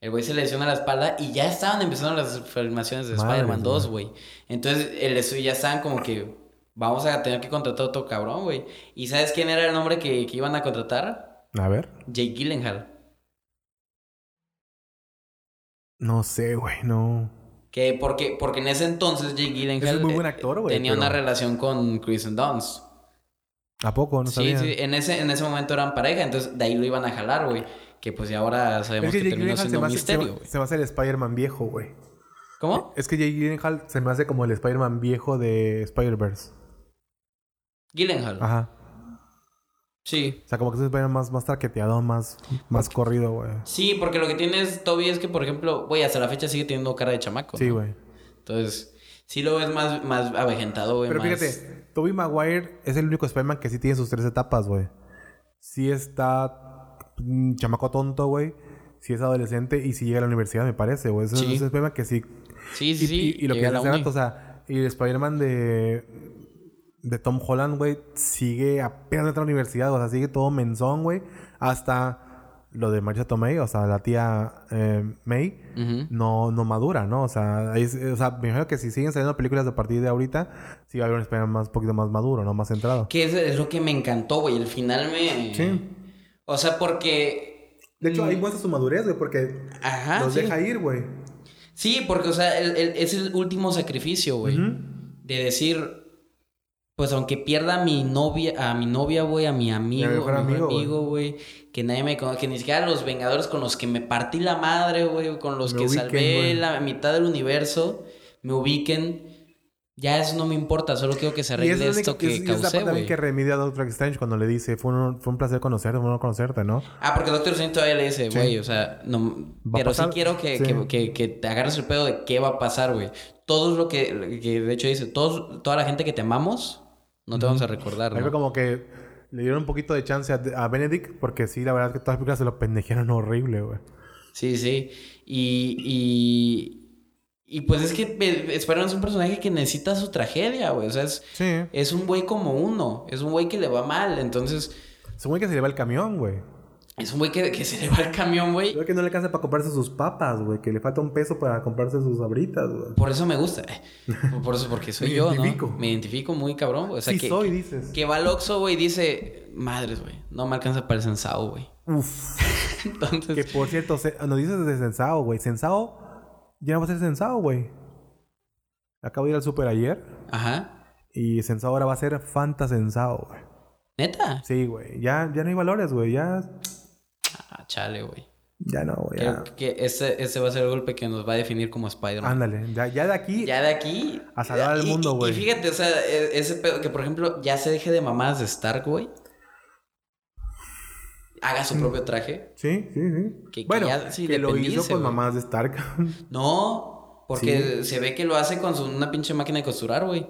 el güey se lesiona la espalda y ya estaban empezando las filmaciones de Spider-Man mía. 2, güey. Entonces, el ya estaban como que vamos a tener que contratar a otro cabrón, güey. ¿Y sabes quién era el nombre que, que iban a contratar? A ver. Jake Gyllenhaal. No sé, güey, no. Que porque, porque en ese entonces Jake Gyllenhaal Es muy buen eh, actor, tenía pero- una relación con Kristen Dunst. ¿A poco? No sí, sabía. sí, en ese, en ese momento eran pareja, entonces de ahí lo iban a jalar, güey. Que pues ya ahora sabemos Es que que, terminó siendo un misterio, güey. se me hace el Spider-Man viejo, güey. ¿Cómo? Es que Jake Gyllenhaal se me hace como el Spider-Man viejo de Spider-Verse. Gyllenhaal. Ajá. Sí. O sea, como que es un Spider-Man más, más traqueteado, más, más corrido, güey. Sí, porque lo que tienes, Toby, es que, por ejemplo, güey, hasta la fecha sigue teniendo cara de chamaco. Sí, ¿no? güey. Entonces, sí lo ves más, más avejentado, güey. Pero más- fíjate, Tobey Maguire es el único Spider-Man que sí tiene sus tres etapas, güey. Sí está chamaco tonto, güey. Sí es adolescente y sí llega a la universidad, me parece, güey. Sí. es un Spider-Man que sí Sí, sí, Y, sí. y- y lo que hace o sea, y el Spider-Man de, de Tom Holland, güey, sigue apenas entra a la universidad, o sea, sigue todo menzón, güey, hasta lo de Marcia Tomei, o sea, la tía eh, May, no, no madura, ¿no? O sea, es- o sea, me imagino que si siguen saliendo películas a partir de ahorita, sí va a haber un Spider-Man más, un poquito más maduro, ¿no? Más centrado. Que es, es lo que me encantó, güey. El final me... Sí. O sea, porque... De hecho, Mm. ahí muestra su madurez, güey, porque Ajá, los sí. deja ir, güey. Sí, porque, o sea, el- el- es el último sacrificio, güey. De decir, pues aunque pierda a mi novia, a mi novia, güey, a mi amigo, a mi amigo, güey, que nadie me conoce, que ni siquiera los Vengadores con los que me partí la madre, güey, con los Me que ubiquen, salvé la mitad del universo, me ubiquen. Ya eso no me importa, solo quiero que se arregle es esto que es- causé, güey. que remedia a Doctor Strange cuando le dice, fue un, fue un placer conocerte, fue un honor conocerte, ¿no? Ah, porque Doctor Strange todavía le dice, Sí. güey, o sea, no, pero sí quiero que, Sí. que, que, que te agarres el pedo de qué va a pasar, güey. Todo lo que, que de hecho dice, todos, toda la gente que te amamos, no te vamos a recordar, ¿no? como que le dieron un poquito de chance a, a Benedict, porque sí, la verdad es que todas las películas se lo pendejearon horrible, güey. Sí, sí. Y, y, y pues es que eh, Spider-Man es un personaje que necesita su tragedia, güey. O sea, es, Sí. es un güey como uno. Es un güey que le va mal. Entonces, Es un güey que se le va el camión, güey. es un güey que, que se le va el camión, güey. Creo que no le alcanza para comprarse sus papas, güey. Que le falta un peso para comprarse sus abritas, güey. Por eso me gusta. Por eso, porque soy Me yo, identifico. ¿no? Me identifico muy cabrón, güey. O sea, sí que, soy, dices. que va al Oxxo, güey, y dice, madres, güey, no me alcanza para el sensao, güey. Uf. Entonces, que por cierto, se- nos dices de Sensao, güey. Sensao ya no va a ser Sensao, güey. Acabo de ir al super ayer. ajá. Y Sensao ahora va a ser Fanta Sensao, güey. ¿Neta? Sí, güey. Ya, ya no hay valores, güey. Ya, Ah, chale, güey. ya no, güey. ya. Creo que ese, ese va a ser el golpe que nos va a definir como Spider-Man. Ándale. Ya, ya de aquí. Ya de aquí. A salvar al y- mundo, y- güey. Y fíjate, o sea, e- ese pedo que, por ejemplo, ya se deje de mamadas de Stark, güey. Haga su propio traje. Sí, sí, sí. Que- que bueno, ya se que lo hizo con mamás de Stark. No, porque se ve que lo hace con su, una pinche máquina de costurar, güey.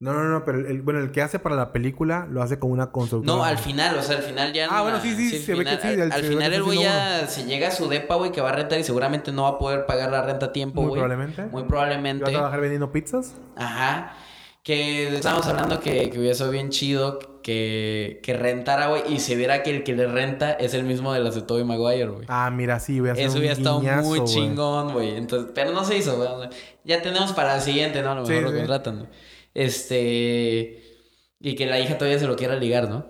no, no, no, pero el, bueno, el que hace para la película lo hace con una constructora. No, al final, o sea, al final ya. Ah, no bueno, sí, sí, al se ve que sí, Al, final sí, el güey ya se llega a su depa, güey, que va a rentar y seguramente no va a poder pagar la renta a tiempo, Muy güey. probablemente. Muy ¿Va probablemente. a trabajar vendiendo pizzas? Ajá. Que estábamos hablando que, que hubiera sido bien chido que, que rentara, güey, y se viera que el que le renta es el mismo de las de Tobey Maguire, güey. Ah, mira, sí, voy a hacer Eso hubiera estado muy chingón, güey. Entonces, pero no se hizo, güey. Ya tenemos para el siguiente, ¿no? A lo Sí, mejor lo sí. contratan. güey. Este. Y que la hija todavía se lo quiera ligar, ¿no?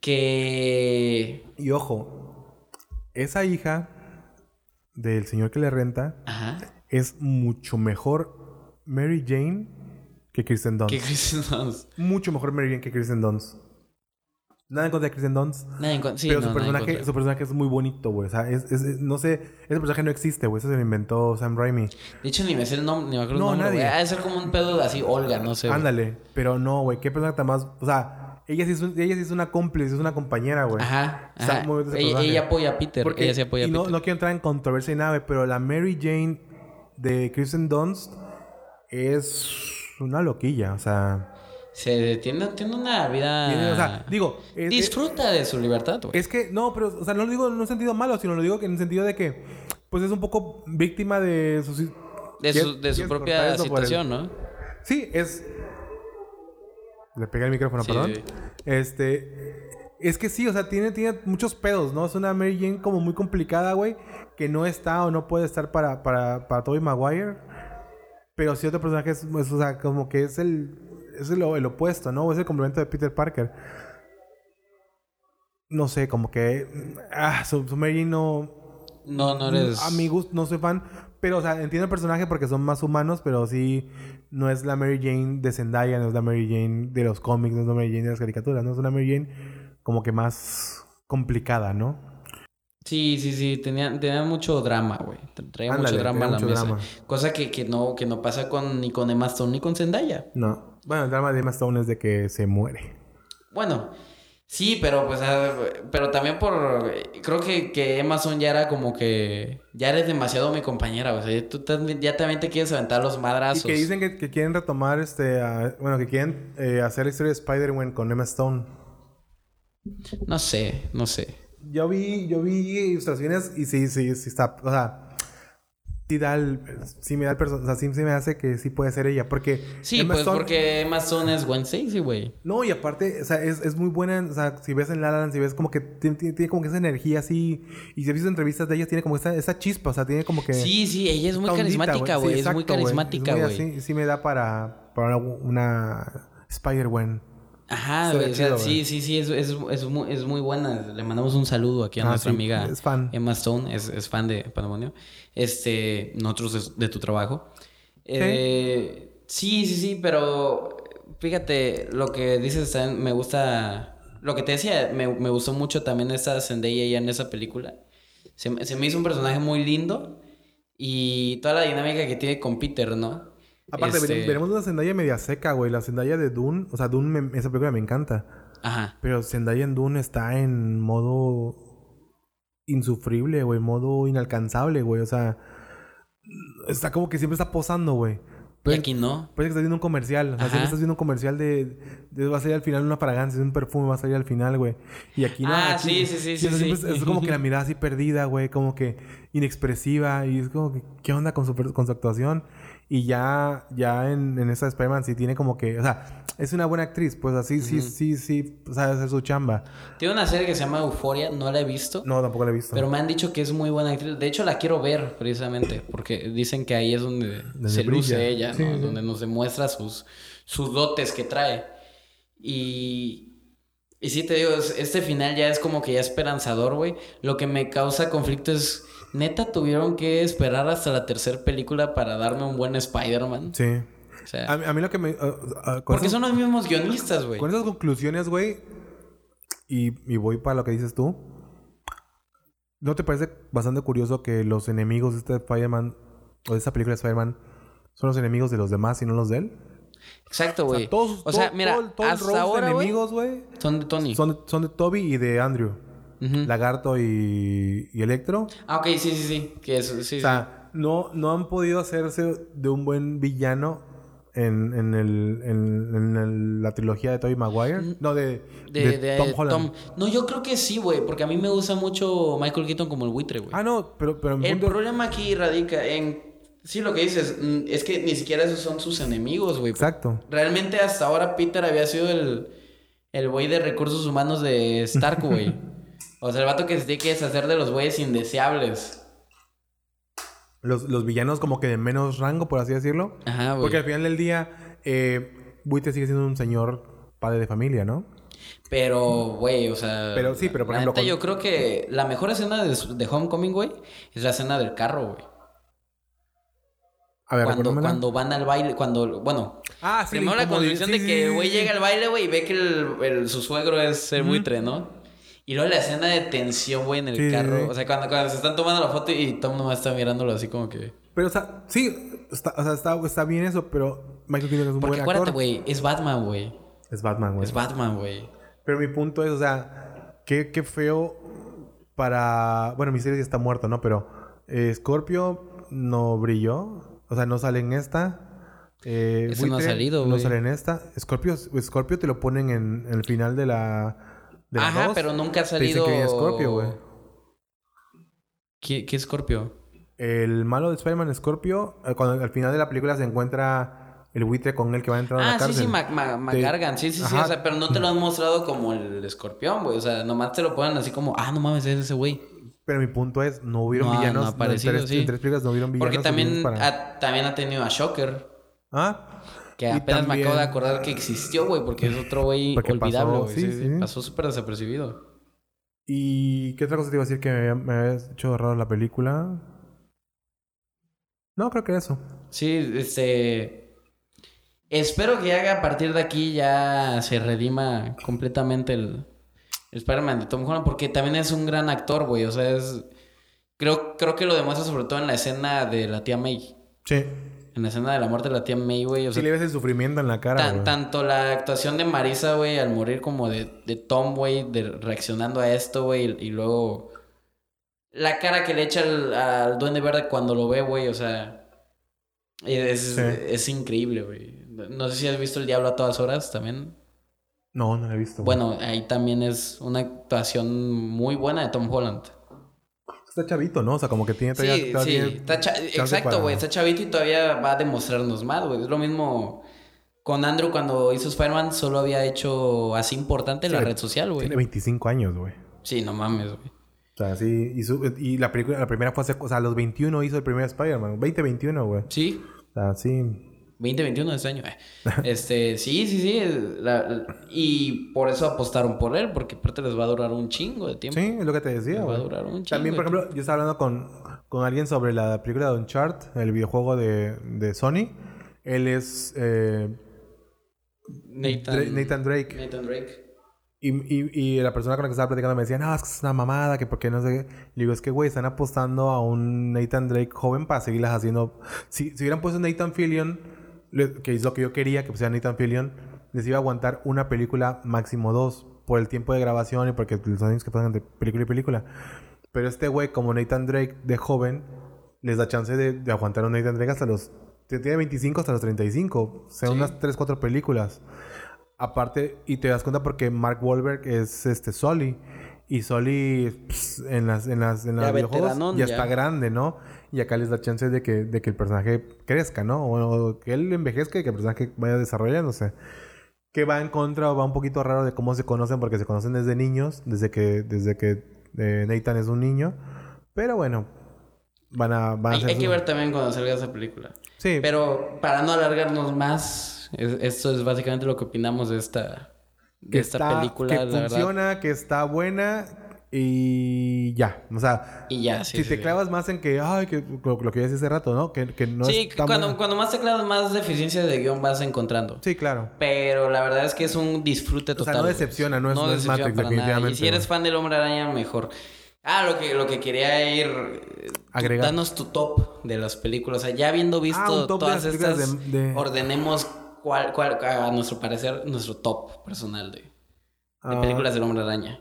Que. Y ojo, esa hija del señor que le renta Ajá. es mucho mejor Mary Jane que Kristen Dunst. ¿Qué Kristen Dunst? Mucho mejor Mary Jane que Kristen Dunst. Nada en contra de Kristen Dunst. Nada en con- sí, pero no, su, personaje, contra. su personaje es muy bonito, güey. O sea, es, es- es- no sé, ese personaje no existe, güey. Eso se lo inventó Sam Raimi. De hecho, ni me sé el nombre, ni me acuerdo No, el nombre, nadie. güey. Ha de ser como un pedo así, Olga, no sé. Ándale. Pero no, güey. ¿Qué personaje tan más...? O sea, ella sí es, un- ella sí es una cómplice, es una compañera, güey. Ajá, muy Ella, apoya a Peter. Porque, ella sí apoya a y no, Peter. no quiero entrar en controversia ni nada, güey, pero la Mary Jane de Kristen Dunst es una loquilla. O sea, Se tiene, tiene una vida. tiene- o sea, digo... es- es- Disfruta de su libertad, güey. Es que, no, pero, o sea, no lo digo en un sentido malo, sino lo digo en el sentido de que, pues es un poco víctima de su... De ¿Quieres- su, de su quieres propia el- situación, ¿no? Sí, es... Le pegué el micrófono, Sí, perdón. sí. Este... Es que sí, o sea, tiene, tiene muchos pedos, ¿no? Es una Mary Jane como muy complicada, güey, que no está o no puede estar para, para, para Tobey Maguire. Pero sí otro personaje es, es, o sea, como que es el... Es el, el opuesto, ¿no? Es el complemento de Peter Parker. No sé, como que... Ah, su, su Mary Jane no... No, no eres. A mi gusto, no soy fan. Pero, o sea, entiendo el personaje porque son más humanos, pero sí no es la Mary Jane de Zendaya, no es la Mary Jane de los cómics, no es la Mary Jane de las caricaturas, no es una Mary Jane como que más complicada, ¿no? Sí, sí, sí. Tenía, tenía mucho drama, güey. Tra- Traía Ándale, mucho drama a la mesa. drama. Cosa que, que, no, que no pasa con, ni con Emma Stone ni con Zendaya. No. Bueno, el drama de Emma Stone es de que se muere. Bueno, sí, pero pues, ah, pero también por, creo que, que Emma Stone ya era como que, ya eres demasiado mi compañera, o sea, tú también- ya también te quieres aventar los Y madrazos. que dicen que, que quieren retomar, este, bueno, que quieren eh, hacer la historia de Spider-Man con Emma Stone. No sé, no sé. Yo vi, yo vi ilustraciones y sí, sí, sí está, o sea, sí da el, sí me da el o sea, sí, sí me hace que sí puede ser ella, porque Sí, Emma pues Stone- porque Emma Stone es Gwen Stacy, güey. No, y aparte, o sea, es, es muy buena, o sea, si ves en La La Land, si ves como que tiene, tiene- como que esa energía así, y si visto entrevistas de ella, tiene como esa, esa chispa, o sea, tiene como que... Sí, sí, ella es muy carismática, Sí, güey. es muy carismática, güey. así, Sí me da para, para una Spider-Man. Ajá. O sea, sí, sí, sí, es, es, es, muy, es muy buena. Le mandamos un saludo aquí a Ah, nuestra sí, amiga es fan. Emma Stone, es, fan de Pandemonio. Este, nosotros de tu trabajo. Eh, sí, sí, sí, pero fíjate, lo que dices también me gusta. Lo que te decía, me, me gustó mucho también esta Zendaya ya en esa película. Se me hizo un personaje muy lindo y toda la dinámica que tiene con Peter, ¿no? Aparte, Este, vere- veremos una Zendaya media seca, güey. La Zendaya de Dune, o sea, Dune, me- esa película me encanta. Ajá. Pero Zendaya en Dune está en modo insufrible, güey. Modo inalcanzable, güey. O sea, está como que siempre está posando, güey. Y aquí no. Parece que estás viendo un comercial. O sea, Ajá. siempre estás viendo un comercial de, de- Va a salir al final una fragancia, un perfume va a salir al final, güey. Y aquí no. Ah, aquí- sí, sí, sí, sí. Es, es como que la mirada así perdida, güey. Como que inexpresiva. Y es como que, ¿qué onda con su, con su actuación? Y ya, ya en, en esa Spider-Man sí tiene como que. O sea, es una buena actriz. Pues así, sí, sí, sí. Sabe hacer su chamba. Tiene una serie que se llama Euforia, no la he visto. No, tampoco la he visto. Pero me han dicho que es muy buena actriz. De hecho, la quiero ver precisamente. Porque dicen que ahí es donde, se luce ella, Sí, ¿no? sí. Donde nos demuestra sus, sus dotes que trae. Y. Y sí, te digo, es- este final ya es como que ya esperanzador, güey. Lo que me causa conflicto es. Neta, tuvieron que esperar hasta la tercera película para darme un buen Spider-Man. Sí. O sea, A, mí- a mí lo que me. uh, uh, porque esas- son los mismos guionistas, güey. Con esas conclusiones, güey, y, y voy para lo que dices tú. ¿No te parece bastante curioso que los enemigos de este Spider-Man, o de esta película de Spider-Man, son los enemigos de los demás y no los de él? Exacto, O güey. sea, todos, o sea, todo- mira, todo- todo hasta ahora, enemigos, güey, son de Tony. son, son de Toby y de Andrew. Lagarto y, y Electro. Ah, ok, sí, sí, sí. Que eso, sí, O sí. sea, no, no han podido hacerse de un buen villano en, en, el, en, en el- la trilogía de Tobey Maguire. No, de. De, de de Tom Holland. No, yo creo que sí, güey. Porque a mí me gusta mucho Michael Keaton como el buitre, güey. Ah, no, pero, pero en el punto- problema aquí radica en. Sí, lo que dices. mm, Es que ni siquiera esos son sus enemigos, güey. Exacto. Realmente hasta ahora Peter había sido el. El güey de recursos humanos de Stark, güey. o sea, el vato que se tiene que deshacer de los güeyes indeseables. Los, los villanos como que de menos rango, por así decirlo. Ajá, güey. Porque al final del día, eh, Buitre sigue siendo un señor padre de familia, ¿no? Pero, güey, o sea. Pero sí, pero por ejemplo, con- yo creo que la mejor escena de, de Homecoming, güey, es la escena del carro, güey. A ver, cuando, cuando van al baile, cuando, bueno, Ah, sí. primero la construcción sí, de sí, que güey llega al baile, güey, y ve que el, el- su suegro es el buitre, ¿no? Y luego la escena de tensión, güey, en el Sí, carro. sí. O sea, cuando, cuando se están tomando la foto y Tom nomás está mirándolo así como que... Pero, o sea, sí, está, o sea, está, está bien eso, pero Michael Keaton es un Porque buen acuérdate, actor. güey, es Batman, güey. Es Batman, güey. Es Batman, güey. Pero mi punto es, o sea, qué, qué feo para... Bueno, Misterio ya está muerto, ¿no? Pero eh, Scorpio no brilló. O sea, no sale en esta. Eh, no ha salido, No güey. sale en esta. Scorpio, Scorpio te lo ponen en, en el final de la... De Ajá, dos. pero nunca ha Te dicen salido... que viene Scorpio, güey. ¿Qué, qué Scorpio? El malo de Spider-Man, Scorpio, eh, cuando al final de la película se encuentra el buitre con él que va a entrar a la Ah, sí, cárcel. sí, Ma- Ma- McGargan. Sí, sí, sí. Ajá. O sea, pero no te lo han mostrado como el escorpión, güey. O sea, nomás te lo ponen así como, ah, no mames, es ese güey. Pero mi punto es, no hubieron No, no villanos. aparecido, en, tres, sí. en tres películas no hubieron villanos. Porque también para- ha, también ha tenido a Shocker. ¿Ah? Que Y apenas me acabo de acordar que existió, güey. Porque es otro güey olvidable, pasó- güey. sí, Sí, sí. Pasó súper desapercibido. ¿Y qué otra cosa te iba a decir que me, me habías hecho raro la película? No, creo que eso. Sí, este... Espero que ya a partir de aquí ya se redima completamente el, el Spider-Man de Tom Holland. Porque también es un gran actor, güey. O sea, es... Creo, creo que lo demuestra sobre todo en la escena de la tía May. Sí. En la escena de la muerte de la tía May, güey. O sí sea, le ves el sufrimiento en la cara, tan- güey. tanto la actuación de Marisa, güey, al morir como de, de Tom, güey, de reaccionando a esto, güey. Y, y luego... La cara que le echa al, al Duende Verde cuando lo ve, güey. O sea... Es, Sí. es increíble, güey. No sé si has visto El Diablo a todas horas también. No, no la he visto. güey. Bueno, ahí también es una actuación muy buena de Tom Holland. Está chavito, ¿no? O sea, como que tiene todavía... Sí, todavía sí. Está Exacto, para- güey. Está chavito y todavía va a demostrarnos más, güey. Es lo mismo con Andrew cuando hizo Spider-Man. Solo había hecho así importante la Sí, red social, güey. Tiene 25 años, güey. Sí, no mames, güey. O sea, sí. Y, su- y la película, la primera fue hace... O sea, a los 21 hizo el primer Spider-Man. 2021, güey. Sí, O sea, sí. 2021 de este año. eh. Este, sí, sí, sí. la- la- y por eso apostaron por él, porque aparte les va a durar un chingo de tiempo. Sí, es lo que te decía, Les va a durar un chingo. También, por ejemplo, yo estaba hablando con, con alguien sobre la película de Uncharted, el videojuego de, de Sony. Él es eh, Nathan, Dra- Nathan Drake. Nathan Drake. Y, y, y la persona con la que estaba platicando me decía, no, es que es una mamada, que por qué no sé qué. Le digo, es que, güey, están apostando a un Nathan Drake joven para seguirlas haciendo. Si, si hubieran puesto Nathan Fillion, que es lo que yo quería, que pusiera Nathan Fillion, les iba a aguantar una película, máximo dos, por el tiempo de grabación y porque los años que pasan de película y película. Pero este güey, como Nathan Drake de joven, les da chance de, de aguantar a un Nathan Drake hasta los. Tiene 25 hasta los 35. O sea, Sí. unas 3, 4 películas. Aparte, y te das cuenta porque Mark Wahlberg es este Sully. Y Sully pues, en las, en las, en Ya los videojuegos ya, ya. está grande, ¿no? Y acá les da chance de que, de que el personaje crezca, ¿no? O, o que él envejezca y que el personaje vaya desarrollándose. Que va en contra o va un poquito raro de cómo se conocen, porque se conocen desde niños, desde que, desde que eh, Nathan es un niño. Pero bueno, van a, van a Hay, hacer hay que ver también cuando salga esa película. Sí, Pero para no alargarnos más, es- esto es básicamente lo que opinamos de esta, de que esta está- película, que la verdad. funciona, que está buena y ya. O sea, Y ya, sí. si sí, te sí. clavas más en que, ay, que lo, lo que decía hace rato, ¿no? Que, que no Sí, es tan cuando, buena. cuando más te clavas, más deficiencias de guion vas encontrando. Sí, claro. Pero la verdad es que es un disfrute O sea, total. no decepciona, no es- no es decepciona Matrix, definitivamente, Y si eres fan del Hombre Araña, mejor. Ah, lo que, lo que quería ir... eh, Agregar. Danos tu top de las películas. O sea, ya habiendo visto Ah, un top de todas las estas, de- de- ordenemos cuál, cuál, a nuestro parecer, nuestro top personal de, de Ah, películas del Hombre Araña.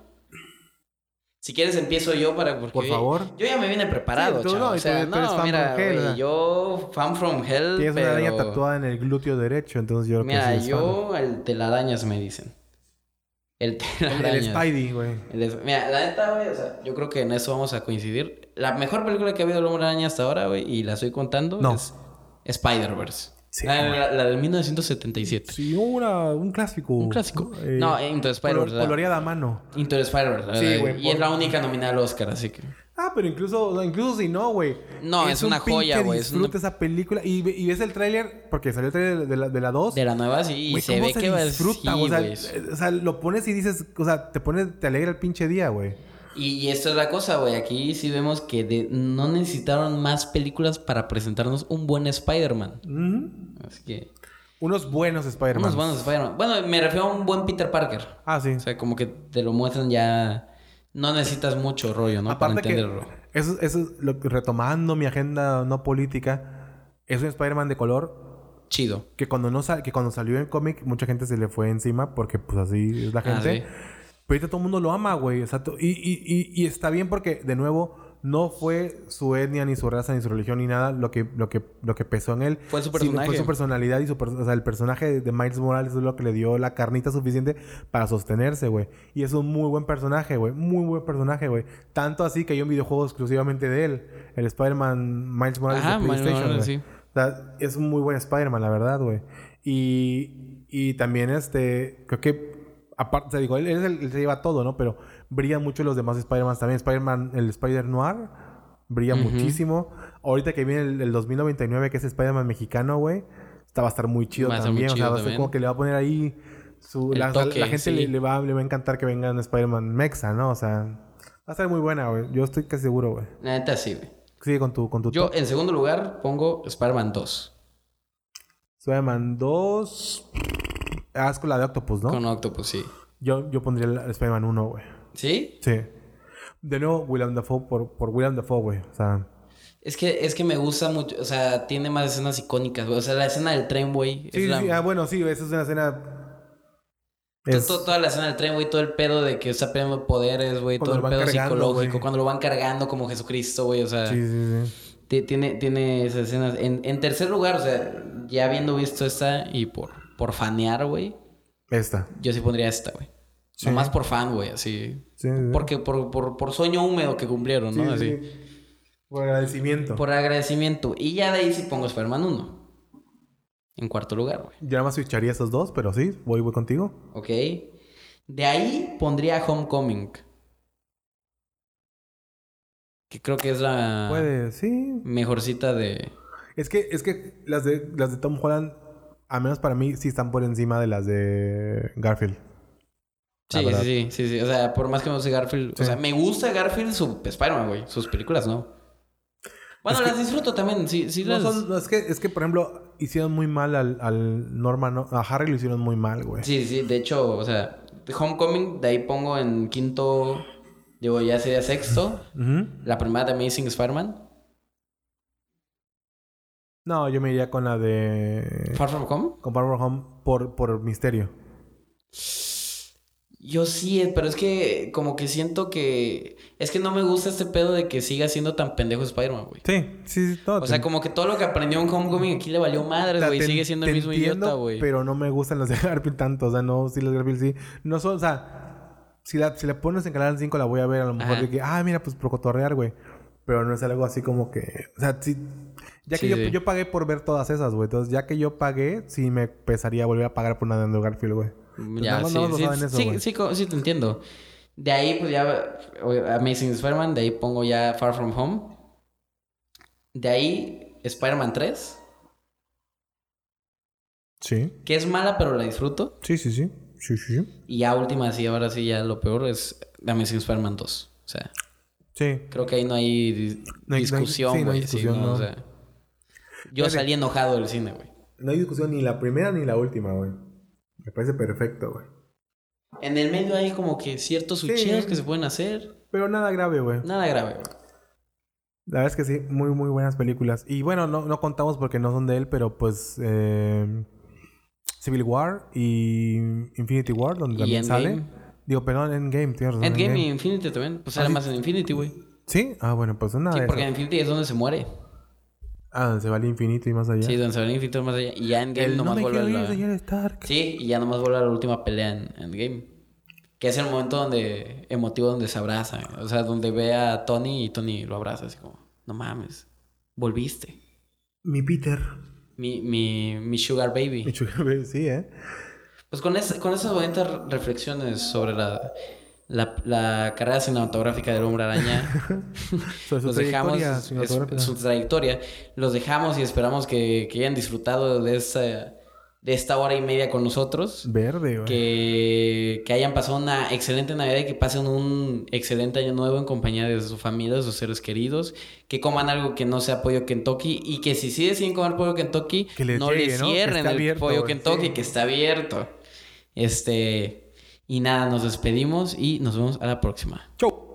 Si quieres empiezo yo para... Porque Por favor. Yo ya me vine preparado, Sí, tú no, o sea, tú- no, fan mira, hell, yo fan from hell, Tienes pero... una araña tatuada en el glúteo derecho, entonces yo Mira, que sí yo el telarañas me dicen. El fan. El, telarañas. el Spidey, güey. Mira, la neta, güey, o sea, yo creo que en eso vamos a coincidir. La mejor película que ha habido el Hombre Araña hasta ahora, güey, y la estoy contando, No. es Spider-Verse. Sí, la, la- la del 1977. Sí, una, un clásico. Un clásico. Eh, no, Into the Spider-Verse. Coloreada a mano. Into the Spider-Verse. Sí, güey, Y es por- la única nominada al Oscar, así que... Ah, pero incluso, incluso si no, güey. No, es una un joya, güey, es una- Disfruta esa película. Y, y ves el tráiler, porque salió el tráiler de la, de la 2. De la nueva, sí, y se ¿cómo ve que va disfruta, sí, o, sea, güey. eh, o sea, lo pones y dices, o sea, te pone, te alegra el pinche día, güey. Y, esto es la cosa, güey. Aquí sí vemos que de- no necesitaron más películas para presentarnos un buen Spider-Man. Así que... Unos buenos Spider-Man. Unos buenos Spider-Man. Bueno, me refiero a un buen Peter Parker. Ah, sí. O sea, como que te lo muestran ya... No necesitas mucho rollo, ¿no? Aparte para que entenderlo. eso, eso es lo que retomando mi agenda no política, es un Spider-Man de color Chido. que cuando no sal- que cuando salió en cómic mucha gente se le fue encima porque pues así es la Ah, gente. sí. Pero ahorita todo el mundo lo ama, güey. Exacto. Y, y, y, y está bien porque, de nuevo, no fue su etnia, ni su raza, ni su religión, ni nada lo que, lo que, lo que pesó en él. Fue su personaje. Fue su personalidad y su... per- O sea, el personaje de Miles Morales es lo que le dio la carnita suficiente para sostenerse, güey. Y es un muy buen personaje, güey. Muy buen personaje, güey. Tanto así que hay un videojuego exclusivamente de él. El Spider-Man Miles Morales Ajá, de Miles PlayStation, Morales, sí. O sea, es un muy buen Spider-Man, la verdad, güey. Y, y también, este, creo que, aparte, o sea, digo, él, él él se lleva todo, ¿no? Pero brillan mucho los demás Spider-Man también. Spider-Man, el Spider-Noir, brilla Ujú. muchísimo. Ahorita que viene el, el 2099, que es Spider-Man mexicano, güey, esta va a estar muy chido Va muy también. o sea, va a ser como que le va a poner ahí su... La, toque, la gente sí. le, le va, le va a encantar que venga un Spider-Man mexa, ¿no? O sea, va a estar muy buena, güey. Yo estoy casi seguro, güey. La neta sí, güey. Sigue con tu, con tu Yo, top. en segundo lugar, pongo Spider-Man 2. Spider-Man 2. Haz con la de Octopus, ¿no? Con Octopus, sí. Yo, yo pondría el Spider-Man 1, güey. ¿Sí? Sí. De nuevo, William Dafoe por, por William Dafoe, güey. O sea, Es que, es que me gusta mucho, o sea, tiene más escenas icónicas, güey. O sea, la escena del tren, güey. sí, la- sí, ah, bueno, sí, esa es una escena. Es, to- Toda la escena del tren, güey, todo el pedo de que está perdiendo poderes, güey, todo el pedo psicológico, güey. cuando lo van cargando como Jesucristo, güey, o sea, sí, sí, sí. ti- tiene, tiene esas escenas. En, en tercer lugar, o sea, ya habiendo visto esta y por, por fanear, güey, Esta. yo sí pondría esta, güey. Sí. Nomás por fan, güey, así. Sí. Porque por, por, por sueño húmedo que cumplieron, ¿no? sí, Así. sí. Por agradecimiento. Por agradecimiento. Y ya de ahí sí pongo Spider-Man 1. En cuarto lugar, güey. Yo nada más switcharía esos dos, pero sí, voy, voy contigo. ¿Ok? De ahí pondría Homecoming. Que creo que es la Puede, sí. mejorcita de... Es que, es que las de, las de Tom Holland, al menos para mí, sí están por encima de las de Garfield. Sí, sí, sí, sí. O sea, por más que me guste Garfield... Sí. O sea, me gusta Garfield su Spider-Man, güey. Sus películas, ¿no? Bueno, Es que- las disfruto también. Sí, sí No las... son- no, es, que, es que, por ejemplo, hicieron muy mal al, al Norman, ¿no? A Harry lo hicieron muy mal, güey. Sí, sí. De hecho, o sea... Homecoming, de ahí pongo en quinto... Digo, ya sería sexto. La primera de Amazing Spider-Man. No, yo me iría con la de... Far From Home. Con Barbara Home por, por misterio. Yo sí, eh, pero es que como que siento que... Es que no me gusta este pedo de que siga siendo tan pendejo Spider-Man, güey. Sí, sí, sí. todo O sea, como que todo lo que aprendió en Homecoming aquí le valió madres, güey. Sigue siendo el mismo idiota, güey. Pero no me gustan las de Garfield tanto. O sea, no, sí, las de Garfield sí. No son, o sea, si la, si la pones en Canal 5 la voy a ver a lo mejor Ajá. de que, ah, mira, pues por cotorrear, güey. Pero no es algo así como que, o sea, sí. Ya que Sí, yo, sí. yo pagué por ver todas esas, güey. Entonces, ya que yo pagué, sí me pesaría volver a pagar por una de Andrew Garfield, güey. Pues Ya, más- sí, nada más sí, eso, sí, güey. sí, sí te entiendo. De ahí, pues ya... Amazing Spider-Man, de ahí pongo ya Far From Home. De ahí, Spider-Man 3. Sí. Que es mala, pero la disfruto. Sí, sí, sí. Sí, sí, sí. Y ya última, sí, ahora sí, ya lo peor es Amazing Spider-Man 2. O sea... Sí. Creo que ahí no hay di- No hay- no hay- discusión, sí, no hay güey. sí, discusión, no, no. o sea, yo salí enojado del cine, güey. No hay discusión ni la primera ni la última, güey. Me parece perfecto, güey. En el medio hay como que ciertos Sí. sucheos que se pueden hacer. Pero nada grave, güey. Nada grave, güey. La verdad es que sí, muy, muy buenas películas. Y bueno, no, no contamos porque no son de él, pero pues. eh, Civil War y Infinity War, donde también sale. Digo, perdón, Endgame, tienes razón. Endgame y Infinity también. Pues sale Ah, sí. más en Infinity, güey. ¿Sí? Ah, bueno, pues una Sí, porque en. Infinity es donde se muere. Ah, donde se va al infinito y más allá. Sí, donde se va el infinito más allá. Y ya Endgame El, no nomás me vuelve a la... ir, señor Stark. Sí, y ya nomás vuelve a la última pelea en Endgame. Que es el momento donde... Emotivo donde se abrazan. O sea, donde ve a Tony y Tony lo abraza así como... No mames. Volviste. Mi Peter. Mi, mi, mi sugar baby. Mi sugar baby, sí, ¿eh? Pues con, es- con esas bonitas reflexiones sobre la, la, la carrera cinematográfica del hombre araña, su los dejamos, es- su trayectoria, los dejamos y esperamos que, que hayan disfrutado de esta, de de esta hora y media con nosotros. Verde, güey. Que, que hayan pasado una excelente Navidad y que pasen un excelente año nuevo en compañía de su familia, de sus seres queridos. Que coman algo que no sea pollo Kentucky y que si sí deciden comer pollo Kentucky, Que les no cierren el abierto, pollo Kentucky, sí. que está abierto. Este. Y nada, nos despedimos y nos vemos a la próxima. Chau.